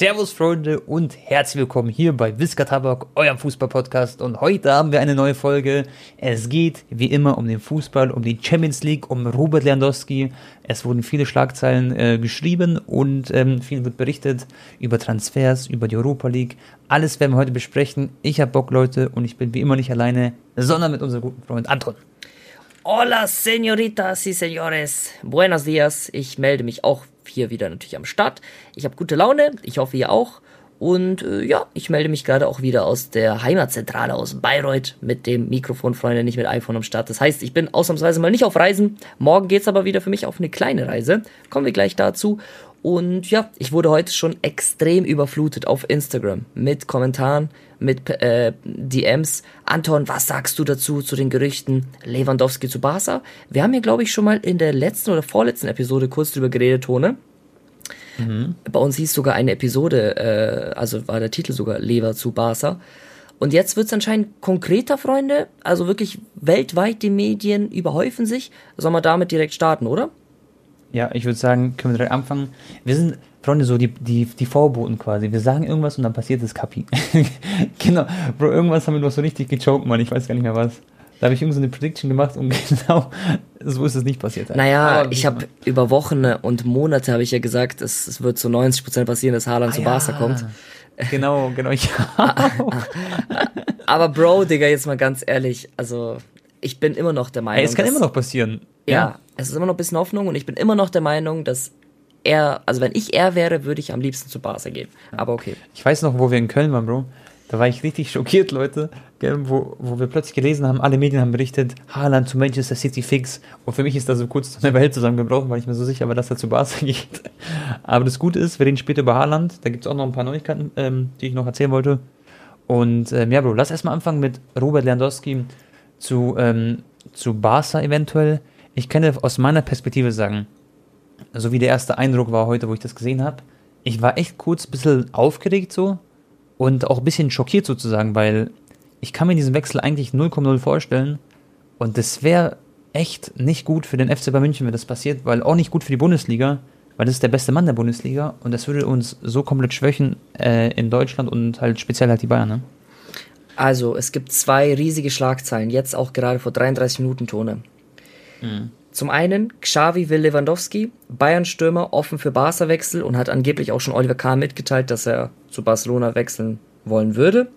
Servus Freunde und herzlich willkommen hier bei Wiska Tabak, eurem Fußball-Podcast. Und heute haben wir eine neue Folge. Es geht wie immer um den Fußball, um die Champions League, um Robert Lewandowski. Es wurden viele Schlagzeilen äh, geschrieben und ähm, viel wird berichtet über Transfers, über die Europa League. Alles werden wir heute besprechen. Ich habe Bock, Leute, und ich bin wie immer nicht alleine, sondern mit unserem guten Freund Anton. Hola, señoritas y señores. Buenos dias. Ich melde mich auch hier wieder natürlich am Start. Ich habe gute Laune. Ich hoffe, ihr auch. Und äh, ja, ich melde mich gerade auch wieder aus der Heimatzentrale aus Bayreuth mit dem Mikrofon, Freunde, nicht mit iPhone am Start. Das heißt, ich bin ausnahmsweise mal nicht auf Reisen. Morgen geht's aber wieder für mich auf eine kleine Reise. Kommen wir gleich dazu. Und ja, ich wurde heute schon extrem überflutet auf Instagram mit Kommentaren, mit äh, DMs. Anton, was sagst du dazu, zu den Gerüchten Lewandowski zu Barca? Wir haben ja, glaube ich, schon mal in der letzten oder vorletzten Episode kurz drüber geredet, Tone. Mhm. Bei uns hieß sogar eine Episode, äh, also war der Titel sogar Lever zu Barca. Und jetzt wird es anscheinend konkreter, Freunde. Also wirklich weltweit die Medien überhäufen sich. Sollen wir damit direkt starten, oder? Ja, ich würde sagen, können wir direkt anfangen. Wir sind, Freunde, so die, die, die Vorboten quasi. Wir sagen irgendwas und dann passiert das Kapi. genau. Bro, irgendwas haben wir doch so richtig gechoked, Mann. Ich weiß gar nicht mehr was. Da habe ich irgendeine so Prediction gemacht und genau so ist es nicht passiert. Naja, Aber ich habe über Wochen und Monate habe ich ja gesagt, es, es wird zu 90% passieren, dass Haaland ah, zu Barca ja. kommt. Genau, genau. Ja. Aber Bro, Digga, jetzt mal ganz ehrlich, also ich bin immer noch der Meinung. Hey, es kann immer noch passieren. Ja, ja, es ist immer noch ein bisschen Hoffnung und ich bin immer noch der Meinung, dass er, also wenn ich er wäre, würde ich am liebsten zu Barca gehen. Aber okay. Ich weiß noch, wo wir in Köln waren, Bro. Da war ich richtig schockiert, Leute, gell, wo, wo wir plötzlich gelesen haben, alle Medien haben berichtet, Haaland zu Manchester City fix. Und für mich ist da so kurz eine Welt zusammengebrochen, weil ich mir so sicher war, dass er zu Barca geht. Aber das Gute ist, wir reden später über Haaland. Da gibt es auch noch ein paar Neuigkeiten, ähm, die ich noch erzählen wollte. Und ähm, ja, Bro, lass erstmal anfangen mit Robert Lewandowski zu, ähm, zu Barca eventuell. Ich kann dir aus meiner Perspektive sagen, so wie der erste Eindruck war heute, wo ich das gesehen habe, ich war echt kurz ein bisschen aufgeregt so und auch ein bisschen schockiert sozusagen, weil ich kann mir diesen Wechsel eigentlich 0,0 vorstellen und das wäre echt nicht gut für den FC Bayern München, wenn das passiert, weil auch nicht gut für die Bundesliga, weil das ist der beste Mann der Bundesliga und das würde uns so komplett schwächen äh, in Deutschland und halt speziell halt die Bayern, ne? Also, es gibt zwei riesige Schlagzeilen, jetzt auch gerade vor 33 Minuten Tone. Mhm. Zum einen, Xavi will Lewandowski, Bayern-Stürmer offen für Barca-Wechsel und hat angeblich auch schon Oliver Kahn mitgeteilt, dass er zu Barcelona wechseln wollen würde,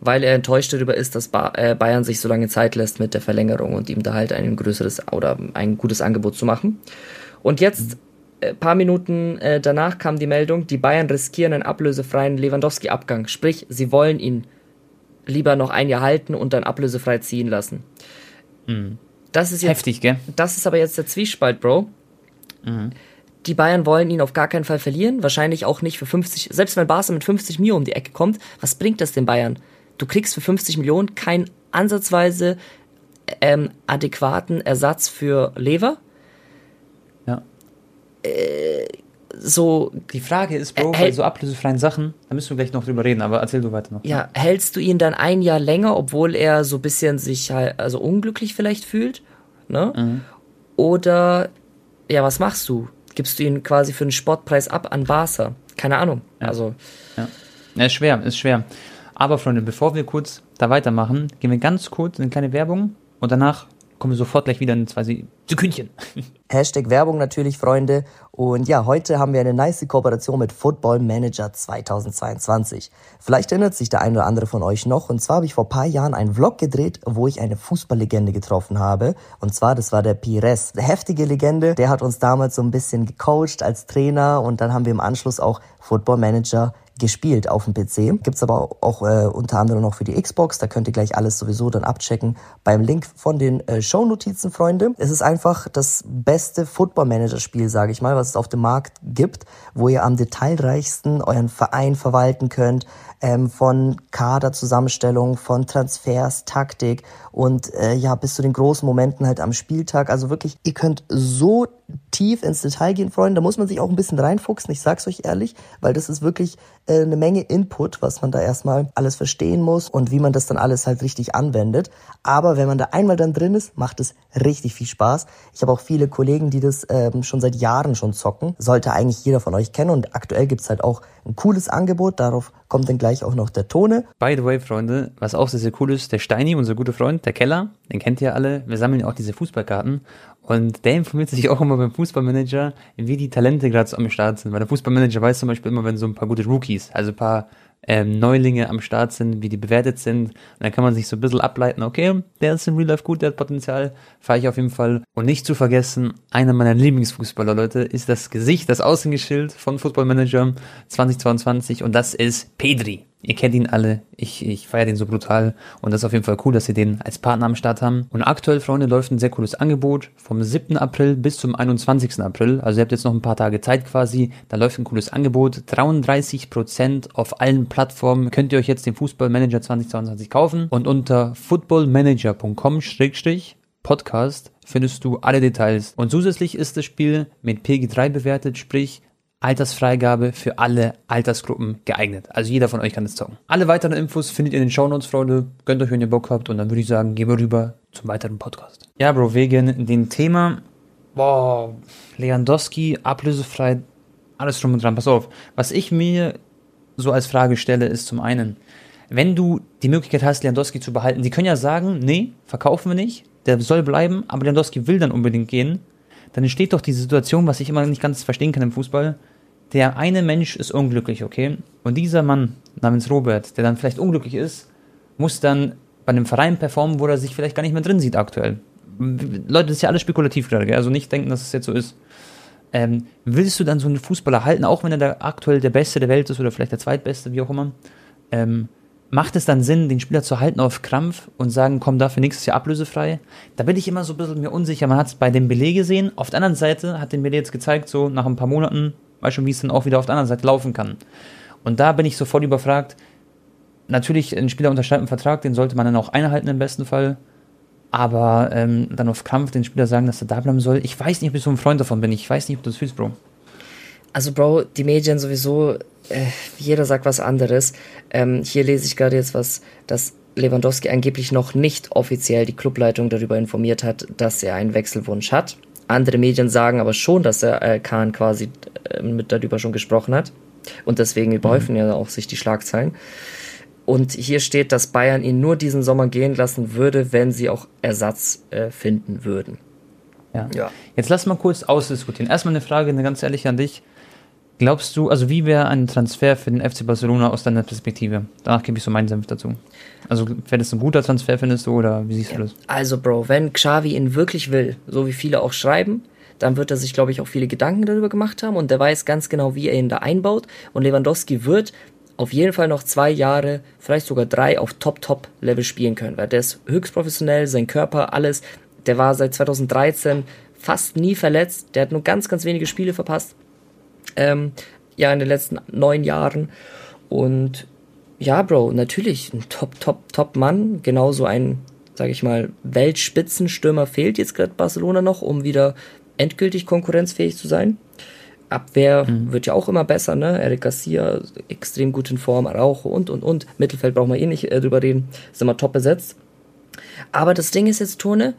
weil er enttäuscht darüber ist, dass äh, Bayern sich so lange Zeit lässt mit der Verlängerung und ihm da halt ein größeres oder ein gutes Angebot zu machen. Und jetzt, äh, paar Minuten äh, danach kam die Meldung, die Bayern riskieren einen ablösefreien Lewandowski-Abgang, sprich, sie wollen ihn lieber noch ein Jahr halten und dann ablösefrei ziehen lassen. Mhm. Das ist jetzt, Heftig, gell? Das ist aber jetzt der Zwiespalt, Bro. Mhm. Die Bayern wollen ihn auf gar keinen Fall verlieren. Wahrscheinlich auch nicht für 50. Selbst wenn Barca mit 50 Mio um die Ecke kommt, was bringt das den Bayern? Du kriegst für 50 Millionen keinen ansatzweise ähm, adäquaten Ersatz für Lever. Ja. Äh, so. Die Frage ist, Bro, bei so ablösefreien Sachen, da müssen wir gleich noch drüber reden, aber erzähl du weiter noch. Ja, hältst du ihn dann ein Jahr länger, obwohl er so ein bisschen sich halt, also unglücklich vielleicht fühlt? Ne? Mhm. Oder, ja, was machst du? Gibst du ihn quasi für einen Sportpreis ab an Barca? Keine Ahnung. Ja. Also. Ja. ja, ist schwer, ist schwer. Aber Freunde, bevor wir kurz da weitermachen, gehen wir ganz kurz in eine kleine Werbung und danach kommen wir sofort gleich wieder in zwei Sekündchen. Hashtag Werbung natürlich, Freunde. Und ja, heute haben wir eine nice Kooperation mit Football Manager 2022. Vielleicht erinnert sich der eine oder andere von euch noch. Und zwar habe ich vor paar Jahren einen Vlog gedreht, wo ich eine Fußballlegende getroffen habe. Und zwar, das war der Pires. Eine heftige Legende. Der hat uns damals so ein bisschen gecoacht als Trainer. Und dann haben wir im Anschluss auch Football Manager gespielt auf dem PC. Gibt's aber auch äh, unter anderem noch für die Xbox. Da könnt ihr gleich alles sowieso dann abchecken beim Link von den äh, Shownotizen, Freunde. Es ist einfach das beste Football-Manager-Spiel, sage ich mal, was es auf dem Markt gibt, wo ihr am detailreichsten euren Verein verwalten könnt, ähm, von Kaderzusammenstellung, von Transfers, Taktik und äh, ja, bis zu den großen Momenten halt am Spieltag. Also wirklich, ihr könnt so tief ins Detail gehen, Freunde. Da muss man sich auch ein bisschen reinfuchsen, ich sag's euch ehrlich, weil das ist wirklich äh, eine Menge Input, was man da erstmal alles verstehen muss und wie man das dann alles halt richtig anwendet. Aber wenn man da einmal dann drin ist, macht es richtig viel Spaß. Ich habe auch viele Kollegen, die das ähm, schon seit Jahren schon zocken. Sollte eigentlich jeder von euch kennen und aktuell gibt's halt auch ein cooles Angebot. Darauf kommt dann gleich auch noch der Tone. By the way, Freunde, was auch sehr, sehr cool ist, der Steini, unser guter Freund, der Keller, den kennt ihr alle. Wir sammeln ja auch diese Fußballkarten und der informiert sich auch immer beim Fußballmanager, wie die Talente gerade so am Start sind. Weil der Fußballmanager weiß zum Beispiel immer, wenn so ein paar gute Rookies, also ein paar ähm, Neulinge am Start sind, wie die bewertet sind. Und dann kann man sich so ein bisschen ableiten, okay, der ist in Real Life gut, der hat Potenzial, fahre ich auf jeden Fall. Und nicht zu vergessen, einer meiner Lieblingsfußballer, Leute, ist das Gesicht, das Außengeschild von Footballmanager 2022 und das ist Pedri. Ihr kennt ihn alle. Ich, ich feiere den so brutal. Und das ist auf jeden Fall cool, dass sie den als Partner am Start haben. Und aktuell, Freunde, läuft ein sehr cooles Angebot vom 7. April bis zum 21. April. Also ihr habt jetzt noch ein paar Tage Zeit quasi. Da läuft ein cooles Angebot. 33% auf allen Plattformen könnt ihr euch jetzt den Fußballmanager 2022 kaufen. Und unter footballmanager.com-podcast findest du alle Details. Und zusätzlich ist das Spiel mit PG3 bewertet, sprich Altersfreigabe für alle Altersgruppen geeignet. Also jeder von euch kann es zocken. Alle weiteren Infos findet ihr in den Shownotes, Freunde. Gönnt euch, wenn ihr Bock habt. Und dann würde ich sagen, gehen wir rüber zum weiteren Podcast. Ja, Bro, wegen dem Thema, boah, Lewandowski, ablösefrei, alles drum und dran. Pass auf, was ich mir so als Frage stelle, ist zum einen, wenn du die Möglichkeit hast, Lewandowski zu behalten, die können ja sagen, nee, verkaufen wir nicht, der soll bleiben, aber Lewandowski will dann unbedingt gehen, dann entsteht doch die Situation, was ich immer nicht ganz verstehen kann im Fußball, der eine Mensch ist unglücklich, okay? Und dieser Mann namens Robert, der dann vielleicht unglücklich ist, muss dann bei einem Verein performen, wo er sich vielleicht gar nicht mehr drin sieht aktuell. Leute, das ist ja alles spekulativ gerade, gell? also nicht denken, dass es jetzt so ist. Ähm, willst du dann so einen Fußballer halten, auch wenn er da aktuell der Beste der Welt ist oder vielleicht der Zweitbeste, wie auch immer? Ähm, macht es dann Sinn, den Spieler zu halten auf Krampf und sagen, komm dafür nächstes Jahr ablösefrei? Da bin ich immer so ein bisschen mir unsicher. Man hat es bei dem Belay gesehen. Auf der anderen Seite hat den Belay jetzt gezeigt, so nach ein paar Monaten, weiß schon, wie es dann auch wieder auf der anderen Seite laufen kann. Und da bin ich sofort überfragt. Natürlich, ein Spieler unterschreibt einen Vertrag, den sollte man dann auch einhalten im besten Fall. Aber ähm, dann auf Krampf den Spieler sagen, dass er da bleiben soll. Ich weiß nicht, ob ich so ein Freund davon bin. Ich weiß nicht, ob du das fühlst, Bro. Also, Bro, die Medien sowieso, äh, jeder sagt was anderes. Ähm, hier lese ich gerade jetzt was, dass Lewandowski angeblich noch nicht offiziell die Clubleitung darüber informiert hat, dass er einen Wechselwunsch hat. Andere Medien sagen aber schon, dass der äh, Kahn quasi äh, mit darüber schon gesprochen hat. Und deswegen überhäufen mhm. ja auch sich die Schlagzeilen. Und hier steht, dass Bayern ihn nur diesen Sommer gehen lassen würde, wenn sie auch Ersatz äh, finden würden. Ja. ja. Jetzt lass mal kurz ausdiskutieren. Erstmal eine Frage, eine ganz ehrliche an dich. Glaubst du, also wie wäre ein Transfer für den FC Barcelona aus deiner Perspektive? Danach gebe ich so meinen Senf dazu. Also wäre das ein guter Transfer, findest du, oder wie siehst ja. du das? Also Bro, wenn Xavi ihn wirklich will, so wie viele auch schreiben, dann wird er sich, glaube ich, auch viele Gedanken darüber gemacht haben und der weiß ganz genau, wie er ihn da einbaut. Und Lewandowski wird auf jeden Fall noch zwei Jahre, vielleicht sogar drei auf Top-Top-Level spielen können, weil der ist höchst professionell, sein Körper, alles. Der war seit 2013 fast nie verletzt, der hat nur ganz, ganz wenige Spiele verpasst ähm, ja, in den letzten neun Jahren. Und ja, Bro, natürlich ein Top, Top, Top Mann. Genauso ein, sag ich mal, Weltspitzenstürmer fehlt jetzt gerade Barcelona noch, um wieder endgültig konkurrenzfähig zu sein. Abwehr mhm. wird ja auch immer besser, ne? Eric Garcia, extrem gut in Form, Araujo und, und, und. Mittelfeld brauchen wir eh nicht äh, drüber reden, ist immer top besetzt. Aber das Ding ist jetzt, Tone,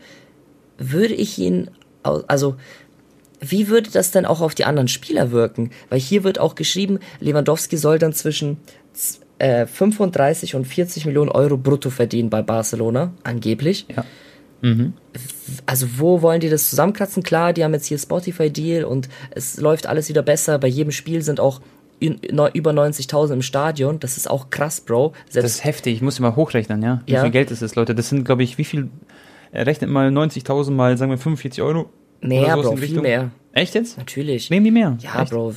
würde ich ihn, also wie würde das denn auch auf die anderen Spieler wirken? Weil hier wird auch geschrieben, Lewandowski soll dann zwischen äh, 35 und 40 Millionen Euro brutto verdienen bei Barcelona, angeblich. Ja. Mhm. Also wo wollen die das zusammenkratzen? Klar, die haben jetzt hier Spotify-Deal und es läuft alles wieder besser. Bei jedem Spiel sind auch über 90.000 im Stadion. Das ist auch krass, Bro. Selbst das ist heftig. Ich muss immer hochrechnen, ja. Wie ja. viel Geld ist das, Leute? Das sind, glaube ich, wie viel? Rechnet mal 90.000 mal, sagen wir, 45 Euro. Mehr, Bro, viel mehr. Echt jetzt? Natürlich. Nehmen die mehr? Ja, Echt? Bro,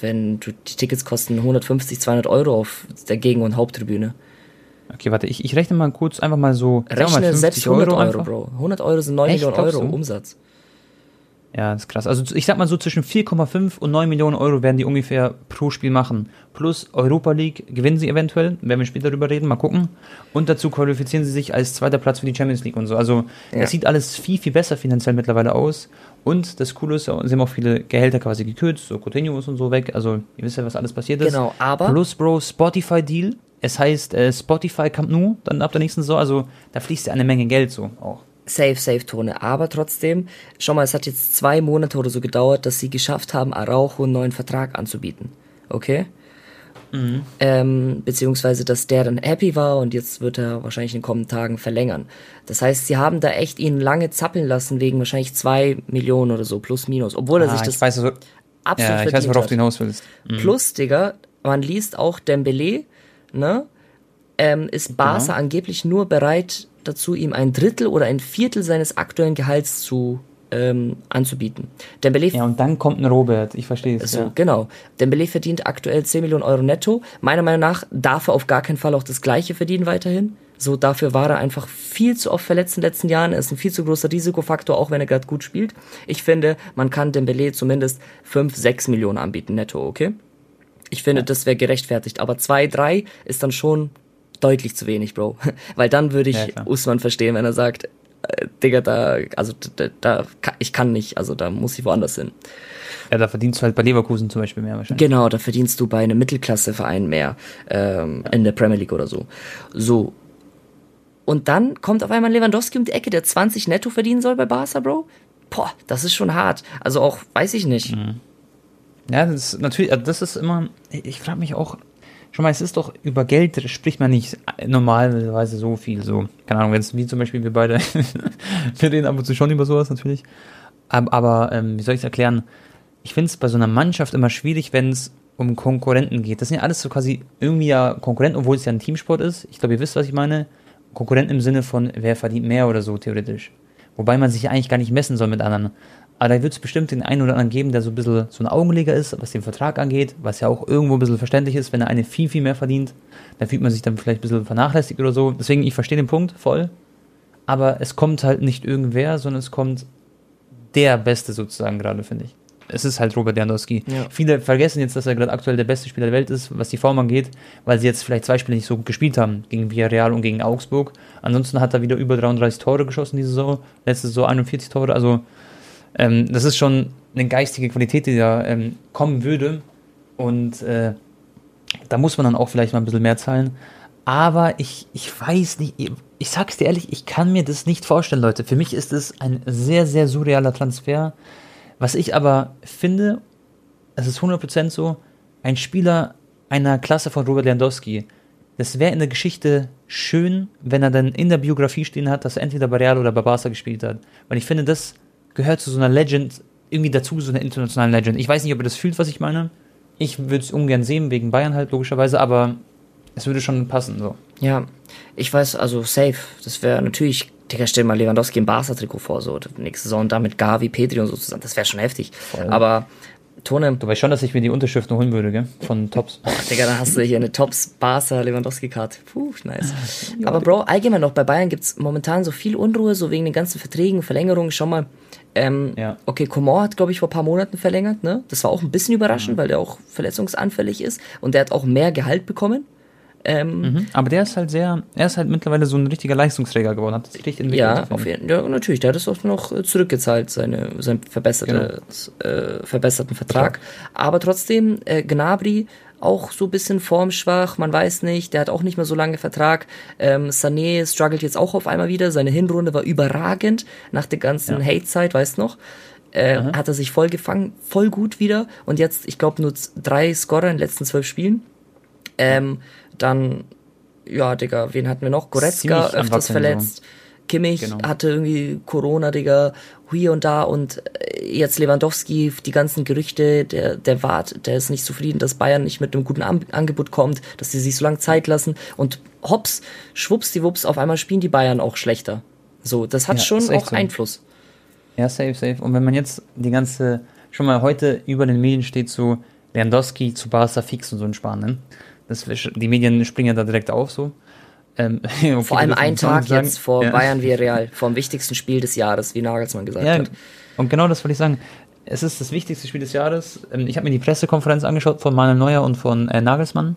wenn du, die Tickets kosten 150, 200 Euro auf der Gegen- und Haupttribüne. Okay, warte, ich, ich rechne mal kurz einfach mal so. Rechne mal selbst 100 Euro, Euro Bro. 100 Euro sind 9 Echt, Millionen Euro du? Umsatz. Ja, das ist krass. Also ich sag mal so zwischen 4,5 und 9 Millionen Euro werden die ungefähr pro Spiel machen. Plus Europa League gewinnen sie eventuell, werden wir später darüber reden, mal gucken. Und dazu qualifizieren sie sich als zweiter Platz für die Champions League und so. Also Ja. es sieht alles viel, viel besser finanziell mittlerweile aus. Und das Coole ist, sie haben auch viele Gehälter quasi gekürzt, so Coutinho ist und so weg. Also ihr wisst ja, was alles passiert ist. Genau, aber- Plus, Bro, Spotify-Deal. Es heißt äh, Spotify Camp Nou, dann ab der nächsten Saison. Also da fließt ja eine Menge Geld so auch. Safe, safe Tone. Aber trotzdem, schau mal, es hat jetzt zwei Monate oder so gedauert, dass sie geschafft haben, Araujo einen neuen Vertrag anzubieten. Okay? Ähm, beziehungsweise, dass der dann happy war und jetzt wird er wahrscheinlich in den kommenden Tagen verlängern. Das heißt, sie haben da echt ihn lange zappeln lassen wegen wahrscheinlich zwei Millionen oder so, plus minus. Obwohl er sich Ah, das ich weiß, also, absolut ja, ich weiß, worauf hat. du hinaus willst. Plus, Digga, man liest auch Dembele, ne? Ähm, ist Barca angeblich nur bereit dazu, ihm ein Drittel oder ein Viertel seines aktuellen Gehalts zu ähm, anzubieten. Dembele Ja, und dann kommt ein Robert, ich verstehe es. so, ja. genau. Dembele verdient aktuell 10 Millionen Euro netto. Meiner Meinung nach darf er auf gar keinen Fall auch das Gleiche verdienen weiterhin. So, dafür war er einfach viel zu oft verletzt in den letzten Jahren. Er ist ein viel zu großer Risikofaktor, auch wenn er gerade gut spielt. Ich finde, man kann Dembele zumindest 5, 6 Millionen anbieten netto, okay? Ich finde, das wäre gerechtfertigt. Aber 2, 3 ist dann schon deutlich zu wenig, Bro. Weil dann würde Ja, ich klar. Usman verstehen, wenn er sagt, äh, Digga, da, also da, da, ich kann nicht, also da muss ich woanders hin. ja, da verdienst du halt bei Leverkusen zum Beispiel mehr wahrscheinlich. Genau, da verdienst du bei einem Mittelklasseverein mehr ähm, in der Premier League oder so. So. Und dann kommt auf einmal Lewandowski um die Ecke, der 20 netto verdienen soll bei Barca, Bro. Boah, das ist schon hart. Also auch, weiß ich nicht. Ja, das ist natürlich, also das ist immer, ich frage mich auch, schon mal, es ist doch, über Geld spricht man nicht normalerweise so viel, so, keine Ahnung, jetzt wie zum Beispiel wir beide, wir reden ab und zu schon über sowas natürlich, aber, aber ähm, wie soll ich es erklären, ich finde es bei so einer Mannschaft immer schwierig, wenn es um Konkurrenten geht. Das sind ja alles so quasi irgendwie ja Konkurrenten, obwohl es ja ein Teamsport ist. Ich glaube, ihr wisst, was ich meine. Konkurrenten im Sinne von, wer verdient mehr oder so, theoretisch. Wobei man sich eigentlich gar nicht messen soll mit anderen. Aber da wird es bestimmt den einen oder anderen geben, der so ein bisschen so ein Augenleger ist, was den Vertrag angeht, was ja auch irgendwo ein bisschen verständlich ist, wenn der eine viel, viel mehr verdient, dann fühlt man sich dann vielleicht ein bisschen vernachlässigt oder so. Deswegen, ich verstehe den Punkt voll. Aber es kommt halt nicht irgendwer, sondern es kommt der Beste sozusagen gerade, finde ich. Es ist halt Robert Lewandowski. Ja. Viele vergessen jetzt, dass er gerade aktuell der beste Spieler der Welt ist, was die Form angeht, weil sie jetzt vielleicht zwei Spiele nicht so gut gespielt haben, gegen Villarreal und gegen Augsburg. Ansonsten hat er wieder über 33 Tore geschossen diese Saison, letzte Saison 41 Tore, also ähm, das ist schon eine geistige Qualität, die da ähm, kommen würde und äh, da muss man dann auch vielleicht mal ein bisschen mehr zahlen. Aber ich, ich weiß nicht, ich, sag's dir ehrlich, ich kann mir das nicht vorstellen, Leute. Für mich ist es ein sehr, sehr surrealer Transfer. Was ich aber finde, es ist 100% so, ein Spieler einer Klasse von Robert Lewandowski, das wäre in der Geschichte schön, wenn er dann in der Biografie stehen hat, dass er entweder bei Real oder bei Barca gespielt hat. Weil ich finde, das gehört zu so einer Legend irgendwie dazu, so einer internationalen Legend. Ich weiß nicht, ob ihr das fühlt, was ich meine. Ich würde es ungern sehen, wegen Bayern halt, logischerweise, aber es würde schon passen, so. Ja, ich weiß, also safe. Das wäre natürlich, Digga, stell mal Lewandowski im Barca-Trikot vor, so nächste Saison da mit Gavi, Pedri und so zusammen. Das wäre schon heftig. Aber Tone, Du weißt schon, dass ich mir die Unterschriften holen würde, gell? Von Tops. Digga, dann hast du hier eine Tops Barca Lewandowski Card. Puh, nice. Aber Bro, allgemein noch bei Bayern gibt's momentan so viel Unruhe, so wegen den ganzen Verträgen, Verlängerungen. Schau mal. Ähm, Ja. Okay, Comor hat, glaube ich, vor ein paar Monaten verlängert, ne? Das war auch ein bisschen überraschend, weil der auch verletzungsanfällig ist und der hat auch mehr Gehalt bekommen. Ähm, Mhm. Aber der ist halt sehr, er ist halt mittlerweile so ein richtiger Leistungsträger geworden, hat sich richtig entwickelt. Ja, auf jeden Ja, natürlich. Der hat es auch noch äh, zurückgezahlt, seine, seinen verbessertes, äh, verbesserten Vertrag. Aber trotzdem, äh, Gnabry auch so ein bisschen formschwach, man weiß nicht, der hat auch nicht mehr so lange Vertrag. Ähm, Sané struggelt jetzt auch auf einmal wieder. Seine Hinrunde war überragend nach der ganzen Hate-Zeit, weißt noch? Äh, hat er sich voll gefangen, voll gut wieder. Und jetzt, ich glaube, nur drei Scorer in den letzten zwölf Spielen. Ähm, dann, ja, Digga, wen hatten wir noch? Goretzka, Ziemlich öfters Wackeln, so. Kimmich Genau. hatte irgendwie Corona, Digga, hier und da und äh, jetzt Lewandowski, die ganzen Gerüchte, der, der Wart, der ist nicht zufrieden, dass Bayern nicht mit einem guten An Angebot kommt, dass sie sich so lange Zeit lassen und hops, schwuppsdiwupps, auf einmal spielen die Bayern auch schlechter. So, das hat Ja, schon auch so. Einfluss. Ja, safe, safe. Und wenn man jetzt die ganze, schon mal heute über den Medien steht so, Lewandowski zu Barca fix und so ein Spanien. Das, die Medien springen ja da direkt auf so. Ähm, Vor allem ein Tag jetzt vor ja. Bayern wie Real, vor dem wichtigsten Spiel des Jahres, wie Nagelsmann gesagt Ja, hat. Und genau das wollte ich sagen. Es ist das wichtigste Spiel des Jahres. Ähm, ich habe mir die Pressekonferenz angeschaut von Manuel Neuer und von äh, Nagelsmann.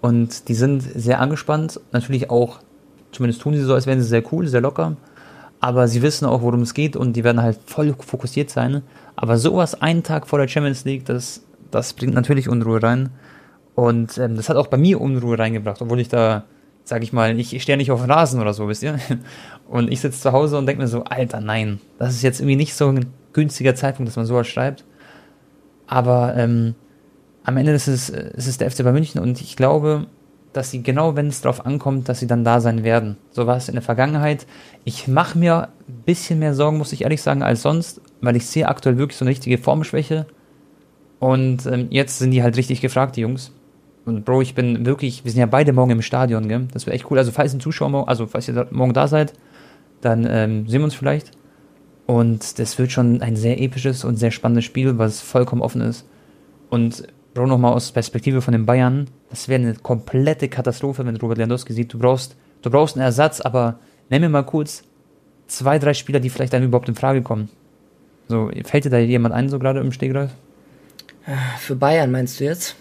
Und die sind sehr angespannt. Natürlich auch, zumindest tun sie so, als wären sie sehr cool, sehr locker. Aber sie wissen auch, worum es geht und die werden halt voll fokussiert sein. Aber sowas einen Tag vor der Champions League, das, das bringt natürlich Unruhe rein. Und ähm, das hat auch bei mir Unruhe reingebracht, obwohl ich da, sag ich mal, ich, stehe nicht auf Rasen oder so, wisst ihr? Und ich sitze zu Hause und denke mir so, Alter, nein, das ist jetzt irgendwie nicht so ein günstiger Zeitpunkt, dass man sowas schreibt. Aber ähm, am Ende ist es, ist es der FC bei München und ich glaube, dass sie genau, wenn es darauf ankommt, dass sie dann da sein werden. So war es in der Vergangenheit. Ich mache mir ein bisschen mehr Sorgen, muss ich ehrlich sagen, als sonst, weil ich sehe aktuell wirklich so eine richtige Formschwäche. Und ähm, jetzt sind die halt richtig gefragt, die Jungs. Und Bro, ich bin wirklich, wir sind ja beide morgen im Stadion, gell? Das wäre echt cool. Also falls ein Zuschauer morgen, also falls ihr morgen da seid, dann ähm, sehen wir uns vielleicht. Und das wird schon ein sehr episches und sehr spannendes Spiel, was vollkommen offen ist. Und Bro, nochmal aus Perspektive von den Bayern, das wäre eine komplette Katastrophe, wenn Robert Lewandowski sieht, du brauchst, du brauchst einen Ersatz, aber nenn mir mal kurz zwei, drei Spieler, die vielleicht einem überhaupt in Frage kommen. So, fällt dir da jemand ein, so gerade im Stegreif? Für Bayern meinst du jetzt?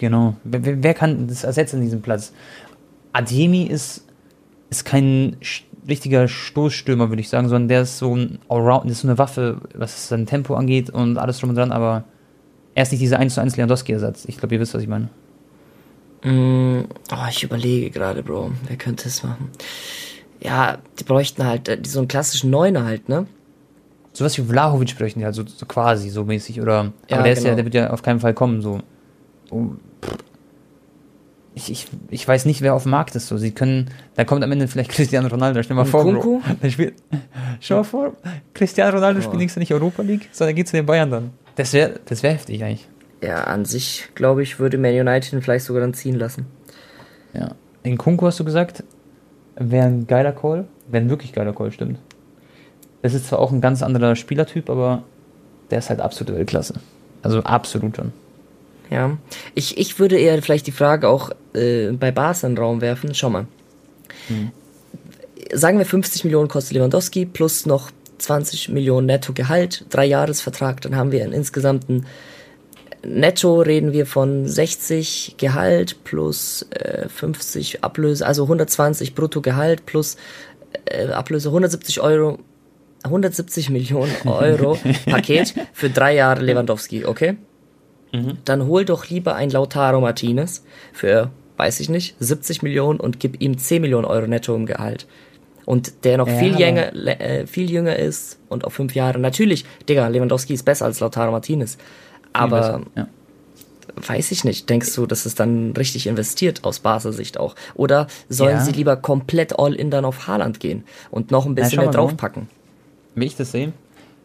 Genau. Wer, wer kann das ersetzen in diesem Platz? Ademi ist, ist kein richtiger Stoßstürmer, würde ich sagen, sondern der ist so ein Allround, das ist so eine Waffe, was sein Tempo angeht und alles drum und dran, aber er ist nicht dieser 1 zu 1 Lewandowski-Ersatz. Ich glaube, ihr wisst, was ich meine. Mm, oh, ich überlege gerade, Bro. Wer könnte es machen? Ja, die bräuchten halt äh, so einen klassischen Neuner halt, ne? Sowas wie Vlahovic bräuchten die halt, so, so quasi, so mäßig. Oder, ja, aber der, genau. ist ja, der wird ja auf keinen Fall kommen, so. Oh, ich, ich, ich weiß nicht, wer auf dem Markt ist. So. Sie können, da kommt am Ende vielleicht Cristiano Ronaldo. Stell mal vor, Bro, dann spielt, schau mal vor, Cristiano Ronaldo oh. spielt nächstes nicht Europa League, sondern geht zu den Bayern dann. Das wäre das wär heftig eigentlich. Ja, an sich, glaube ich, würde Man United ihn vielleicht sogar dann ziehen lassen. Ja. In Kunku hast du gesagt, wäre ein geiler Call. Wäre ein wirklich geiler Call, stimmt. Das ist zwar auch ein ganz anderer Spielertyp, aber der ist halt absolute Weltklasse. Also absolut schon. Ja. Ich, ich würde eher vielleicht die Frage auch äh, bei Bas in den Raum werfen. Schau mal. Hm. Sagen wir 50 Millionen kostet Lewandowski plus noch 20 Millionen Netto Gehalt, drei Jahresvertrag, dann haben wir einen insgesamten Netto reden wir von 60 Gehalt plus äh, 50 Ablöse, also 120 Bruttogehalt plus äh, Ablöse 170 Euro, 170 Millionen Euro Paket für drei Jahre Lewandowski, okay? Mhm. Dann hol doch lieber ein Lautaro Martinez für, weiß ich nicht, 70 Millionen und gib ihm 10 Millionen Euro netto im Gehalt und der noch ja, viel, jünger, äh, viel jünger ist und auf fünf Jahre. Natürlich, Digga, Lewandowski ist besser als Lautaro Martinez. Aber ja. weiß ich nicht. Denkst du, dass es dann richtig investiert aus Basel-Sicht auch? Oder sollen ja. sie lieber komplett all in dann auf Haaland gehen und noch ein bisschen mehr draufpacken? Wie ich das sehe,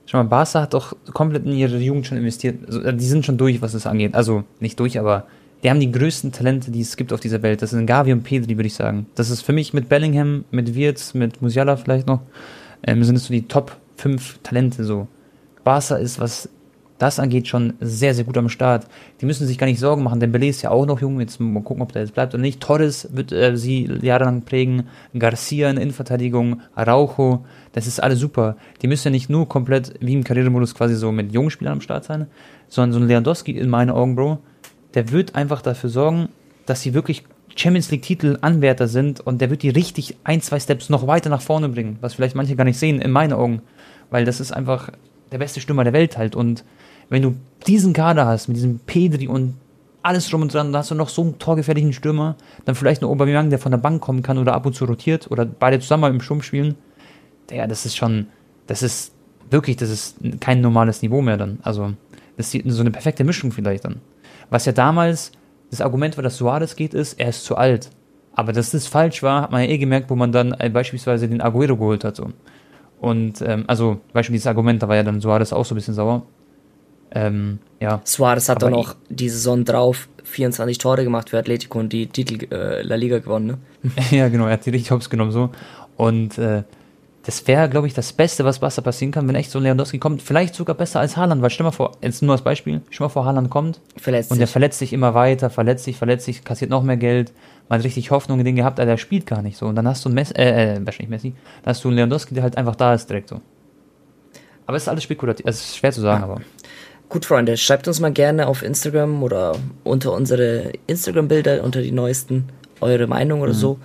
Schau mal, Barca hat doch komplett in ihre Jugend schon investiert. Also, äh, die sind schon durch, was das angeht. Also nicht durch, aber die haben die größten Talente, die es gibt auf dieser Welt. Das sind Gavi und Pedri, würde ich sagen. Das ist für mich mit Bellingham, mit Wirtz, mit Musiala vielleicht noch, ähm, sind es so die Top 5 Talente so. Barca ist, was das angeht, schon sehr, sehr gut am Start. Die müssen sich gar nicht Sorgen machen. Dembele ist ja auch noch jung. Jetzt mal gucken, ob der jetzt bleibt oder nicht. Torres wird äh, sie jahrelang prägen. Garcia in Innenverteidigung. Araujo. Das ist alles super. Die müssen ja nicht nur komplett wie im Karrieremodus quasi so mit jungen Spielern am Start sein, sondern so ein Lewandowski in meinen Augen, Bro, der wird einfach dafür sorgen, dass sie wirklich Champions League Titel Anwärter sind und der wird die richtig ein, zwei Steps noch weiter nach vorne bringen, was vielleicht manche gar nicht sehen, in meinen Augen, weil das ist einfach der beste Stürmer der Welt halt und wenn du diesen Kader hast, mit diesem Pedri und alles drum und dran, dann hast du noch so einen torgefährlichen Stürmer, dann vielleicht ein Aubameyang, der von der Bank kommen kann oder ab und zu rotiert oder beide zusammen im Sturm spielen. Ja, das ist schon, das ist wirklich, das ist kein normales Niveau mehr dann. Also, das ist so eine perfekte Mischung vielleicht dann. Was ja damals das Argument war, dass Suarez geht, ist, er ist zu alt. Aber dass das falsch war, hat man ja eh gemerkt, wo man dann äh, beispielsweise den Aguero geholt hat. So. Und, ähm, also, beispielsweise dieses Argument, da war ja dann Suarez auch so ein bisschen sauer. Ähm, ja. Suarez hat doch noch die Saison drauf 24 Tore gemacht für Atletico und die Titel äh, La Liga gewonnen, ne? ja, genau, er hat die richtig hops genommen so. Und äh, das wäre, glaube ich, das Beste, was Barca passieren kann, wenn echt so ein Lewandowski kommt. Vielleicht sogar besser als Haaland, weil stell mal vor, jetzt nur als Beispiel, stell mal vor, Haaland kommt verletzt und der verletzt sich immer weiter, verletzt sich, verletzt sich, kassiert noch mehr Geld. Man hat richtig Hoffnung in den gehabt, aber der spielt gar nicht so. Und dann hast du ein Messi, äh, äh, wahrscheinlich Messi, dann hast du einen Lewandowski, der halt einfach da ist direkt so. Aber es ist alles spekulativ. Es ist schwer zu sagen, aber. Gut, Freunde, schreibt uns mal gerne auf Instagram oder unter unsere Instagram-Bilder, unter die neuesten, eure Meinung oder so,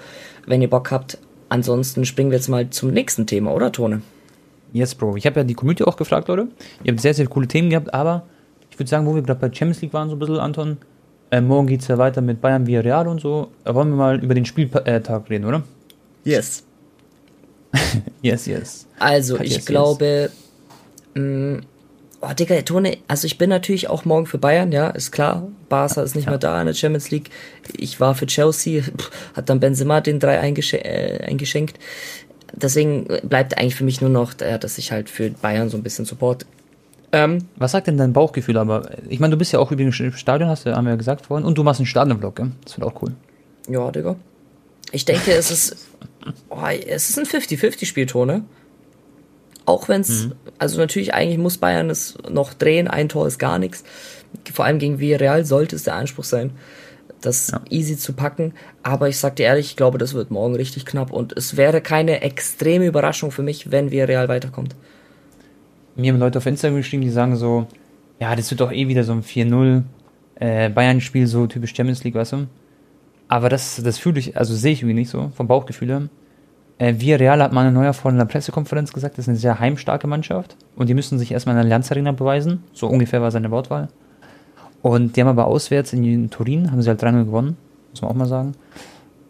wenn ihr Bock habt. Ansonsten springen wir jetzt mal zum nächsten Thema, oder Tone? Yes, Bro. Ich habe ja die Community auch gefragt, Leute. Ihr habt sehr, sehr coole Themen gehabt, aber ich würde sagen, wo wir gerade bei Champions League waren, so ein bisschen, Anton. Äh, morgen geht es ja weiter mit Bayern via Real und so. Da wollen wir mal über den Spieltag reden, oder? Yes. Yes, yes. Also, ich yes, glaube, mh, oh, Digga, Tone, also ich bin natürlich auch morgen für Bayern, ja, ist klar. Barca ist nicht Ja. mehr da in der Champions League. Ich war für Chelsea, pff, hat dann Benzema den drei eingesche äh, eingeschenkt. Deswegen bleibt eigentlich für mich nur noch, äh, dass ich halt für Bayern so ein bisschen support. Ähm, Was sagt denn dein Bauchgefühl? Aber ich meine, du bist ja auch übrigens im Stadion, hast du, haben wir ja gesagt vorhin. Und du machst einen Stadionvlog, gell? Das wird auch cool. ja, Digga. Ich denke, es ist, oh, es ist ein 50-50-Spiel, Tone. Auch wenn es, also natürlich eigentlich muss Bayern es noch drehen, ein Tor ist gar nichts. Vor allem gegen Villarreal sollte es der Anspruch sein, das Ja. easy zu packen. Aber ich sag dir ehrlich, ich glaube, das wird morgen richtig knapp und es wäre keine extreme Überraschung für mich, wenn Villarreal weiterkommt. Mir haben Leute auf Instagram geschrieben, die sagen so, ja, das wird doch eh wieder so ein 4-0 äh, Bayern-Spiel, so typisch Champions League, weißt du? Aber das, das fühle ich, also sehe ich irgendwie nicht so, vom Bauchgefühl her. Äh, Villarreal hat Manuel Neuer vor einer Pressekonferenz gesagt, das ist eine sehr heimstarke Mannschaft und die müssen sich erstmal in der Allianz Arena beweisen. So ungefähr war seine Wortwahl. Und die haben aber auswärts in Turin, haben sie halt 3-0 gewonnen, muss man auch mal sagen.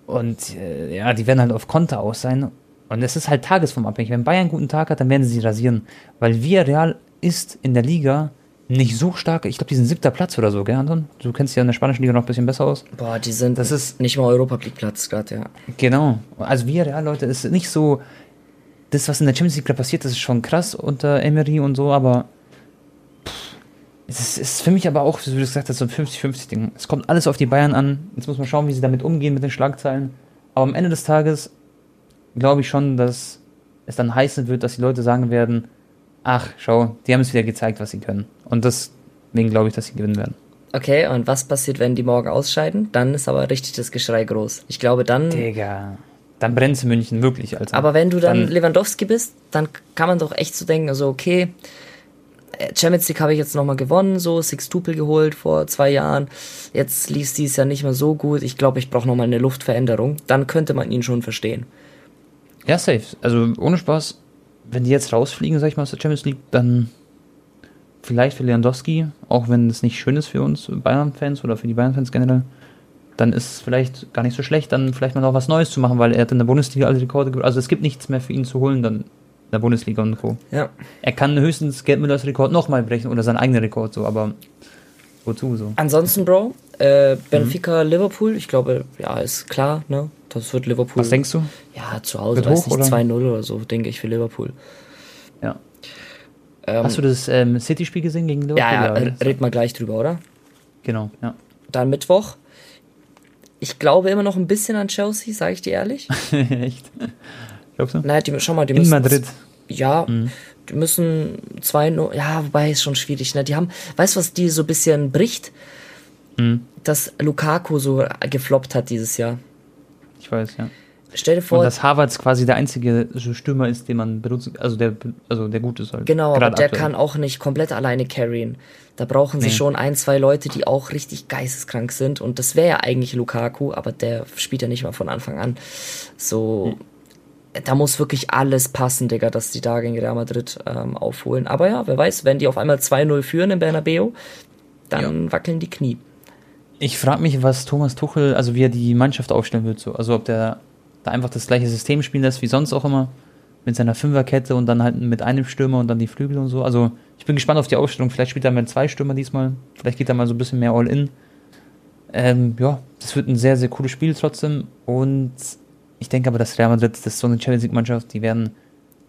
Und äh, ja, die werden halt auf Konter aus sein. Und es ist halt tagesformabhängig. Wenn Bayern einen guten Tag hat, dann werden sie sie rasieren. Weil Villarreal ist in der Liga nicht so stark. Ich glaube, die sind siebter Platz oder so, gell, Anton? Du kennst ja in der spanischen Liga noch ein bisschen besser aus. Boah, die sind Das ist- nicht mal Europa League Platz gerade, ja. Genau. Also Villarreal, Leute, ist nicht so. Das, was in der Champions League gerade passiert, das ist schon krass unter Emery und so, aber. pff, Es ist, ist für mich aber auch, wie du gesagt hast, so ein 50-50-Ding. Es kommt alles auf die Bayern an. Jetzt muss man schauen, wie sie damit umgehen mit den Schlagzeilen. Aber am Ende des Tages glaube ich schon, dass es dann heißen wird, dass die Leute sagen werden: Ach, schau, die haben es wieder gezeigt, was sie können. Und deswegen glaube ich, dass sie gewinnen werden. Okay, und was passiert, wenn die morgen ausscheiden? Dann ist aber richtig das Geschrei groß. Ich glaube, dann Digga. Dann brennt es in München wirklich, Alter. Aber wenn du dann, Dann- Lewandowski bist, dann kann man doch echt so denken, also okay, äh, Champions League habe ich jetzt nochmal gewonnen, so Sixtuple geholt vor zwei Jahren. Jetzt lief dies ja nicht mehr so gut. Ich glaube, ich brauche nochmal eine Luftveränderung. Dann könnte man ihn schon verstehen. Ja, safe. Also ohne Spaß, wenn die jetzt rausfliegen, sag ich mal, aus der Champions League, dann vielleicht für Lewandowski, auch wenn es nicht schön ist für uns Bayern-Fans oder für die Bayern-Fans generell, dann ist es vielleicht gar nicht so schlecht, dann vielleicht mal noch was Neues zu machen, weil er hat in der Bundesliga alle Rekorde ge- Also es gibt nichts mehr für ihn zu holen dann in der Bundesliga und Co. Ja. Er kann höchstens Gerd Müllers Rekord nochmal brechen oder seinen eigenen Rekord so, aber wozu so? Ansonsten, Bro, äh, Benfica, Liverpool, ich glaube, ja, ist klar, ne? Das wird Liverpool. Was denkst du? Ja, zu Hause, weiß hoch, nicht, oder? 2-0 oder so, denke ich, für Liverpool. Ja. Ähm, Hast du das ähm, City-Spiel gesehen gegen Liverpool? ja, ja, oder? red mal gleich drüber, oder? Genau, ja. Dann Mittwoch. Ich glaube immer noch ein bisschen an Chelsea, sage ich dir ehrlich. Echt? Glaubst du? Naja, die, schau mal, die In müssen. Madrid. Ja, die müssen zwei, no ja, wobei ist schon schwierig, ne? Die haben, weißt du, was die so ein bisschen bricht? Mhm. Dass Lukaku so gefloppt hat dieses Jahr. Ich weiß, ja. Stell dir Und vor, dass Harvards quasi der einzige Stürmer ist, den man benutzt, also der, also der gut ist halt. genau, aber der aktuell. kann auch nicht komplett alleine carryen. Da brauchen sie Nee. schon ein, zwei Leute, die auch richtig geisteskrank sind. Und das wäre ja eigentlich Lukaku, aber der spielt ja nicht mal von Anfang an. So, da muss wirklich alles passen, Digga, dass die da gegen Real Madrid ähm, aufholen. Aber ja, wer weiß, wenn die auf einmal 2-0 führen im Bernabeu, dann wackeln die Knie. Ich frage mich, was Thomas Tuchel, also wie er die Mannschaft aufstellen wird. So. Also ob der da einfach das gleiche System spielen lässt wie sonst auch immer. Mit seiner Fünferkette und dann halt mit einem Stürmer und dann die Flügel und so. Also ich bin gespannt auf die Aufstellung. Vielleicht spielt er mit zwei Stürmer diesmal. Vielleicht geht er mal so ein bisschen mehr All-In. Ähm, ja, das wird ein sehr, sehr cooles Spiel trotzdem. Und ich denke aber, dass Real Madrid, das ist so eine Champions League-Mannschaft, die werden,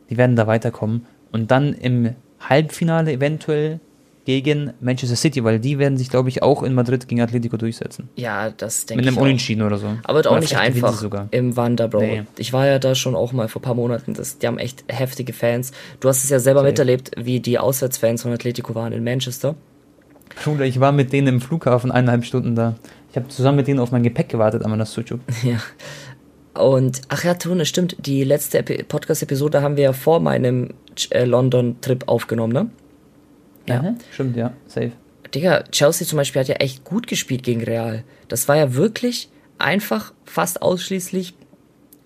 die werden da weiterkommen. Und dann im Halbfinale eventuell gegen Manchester City, weil die werden sich, glaube ich, auch in Madrid gegen Atletico durchsetzen. Ja, das denke Mit ich einem auch. Unentschieden oder so. Aber auch Oder nicht einfach sogar. im Wander, Bro. Nee. Ich war ja da schon auch mal vor ein paar Monaten. Das, die haben echt heftige Fans. Du hast es ja selber Safe. miterlebt, wie die Auswärtsfans von Atletico waren in Manchester. Bruder, ich war mit denen im Flughafen eineinhalb Stunden da. Ich habe zusammen mit denen auf mein Gepäck gewartet, aber das Sucuk. Ja. Und, ach ja, Tone, stimmt, die letzte Epi Podcast-Episode haben wir ja vor meinem äh, London-Trip aufgenommen, ne? Ja. Mhm. Stimmt, ja, safe. Digga, Chelsea zum Beispiel hat ja echt gut gespielt gegen Real. Das war ja wirklich einfach fast ausschließlich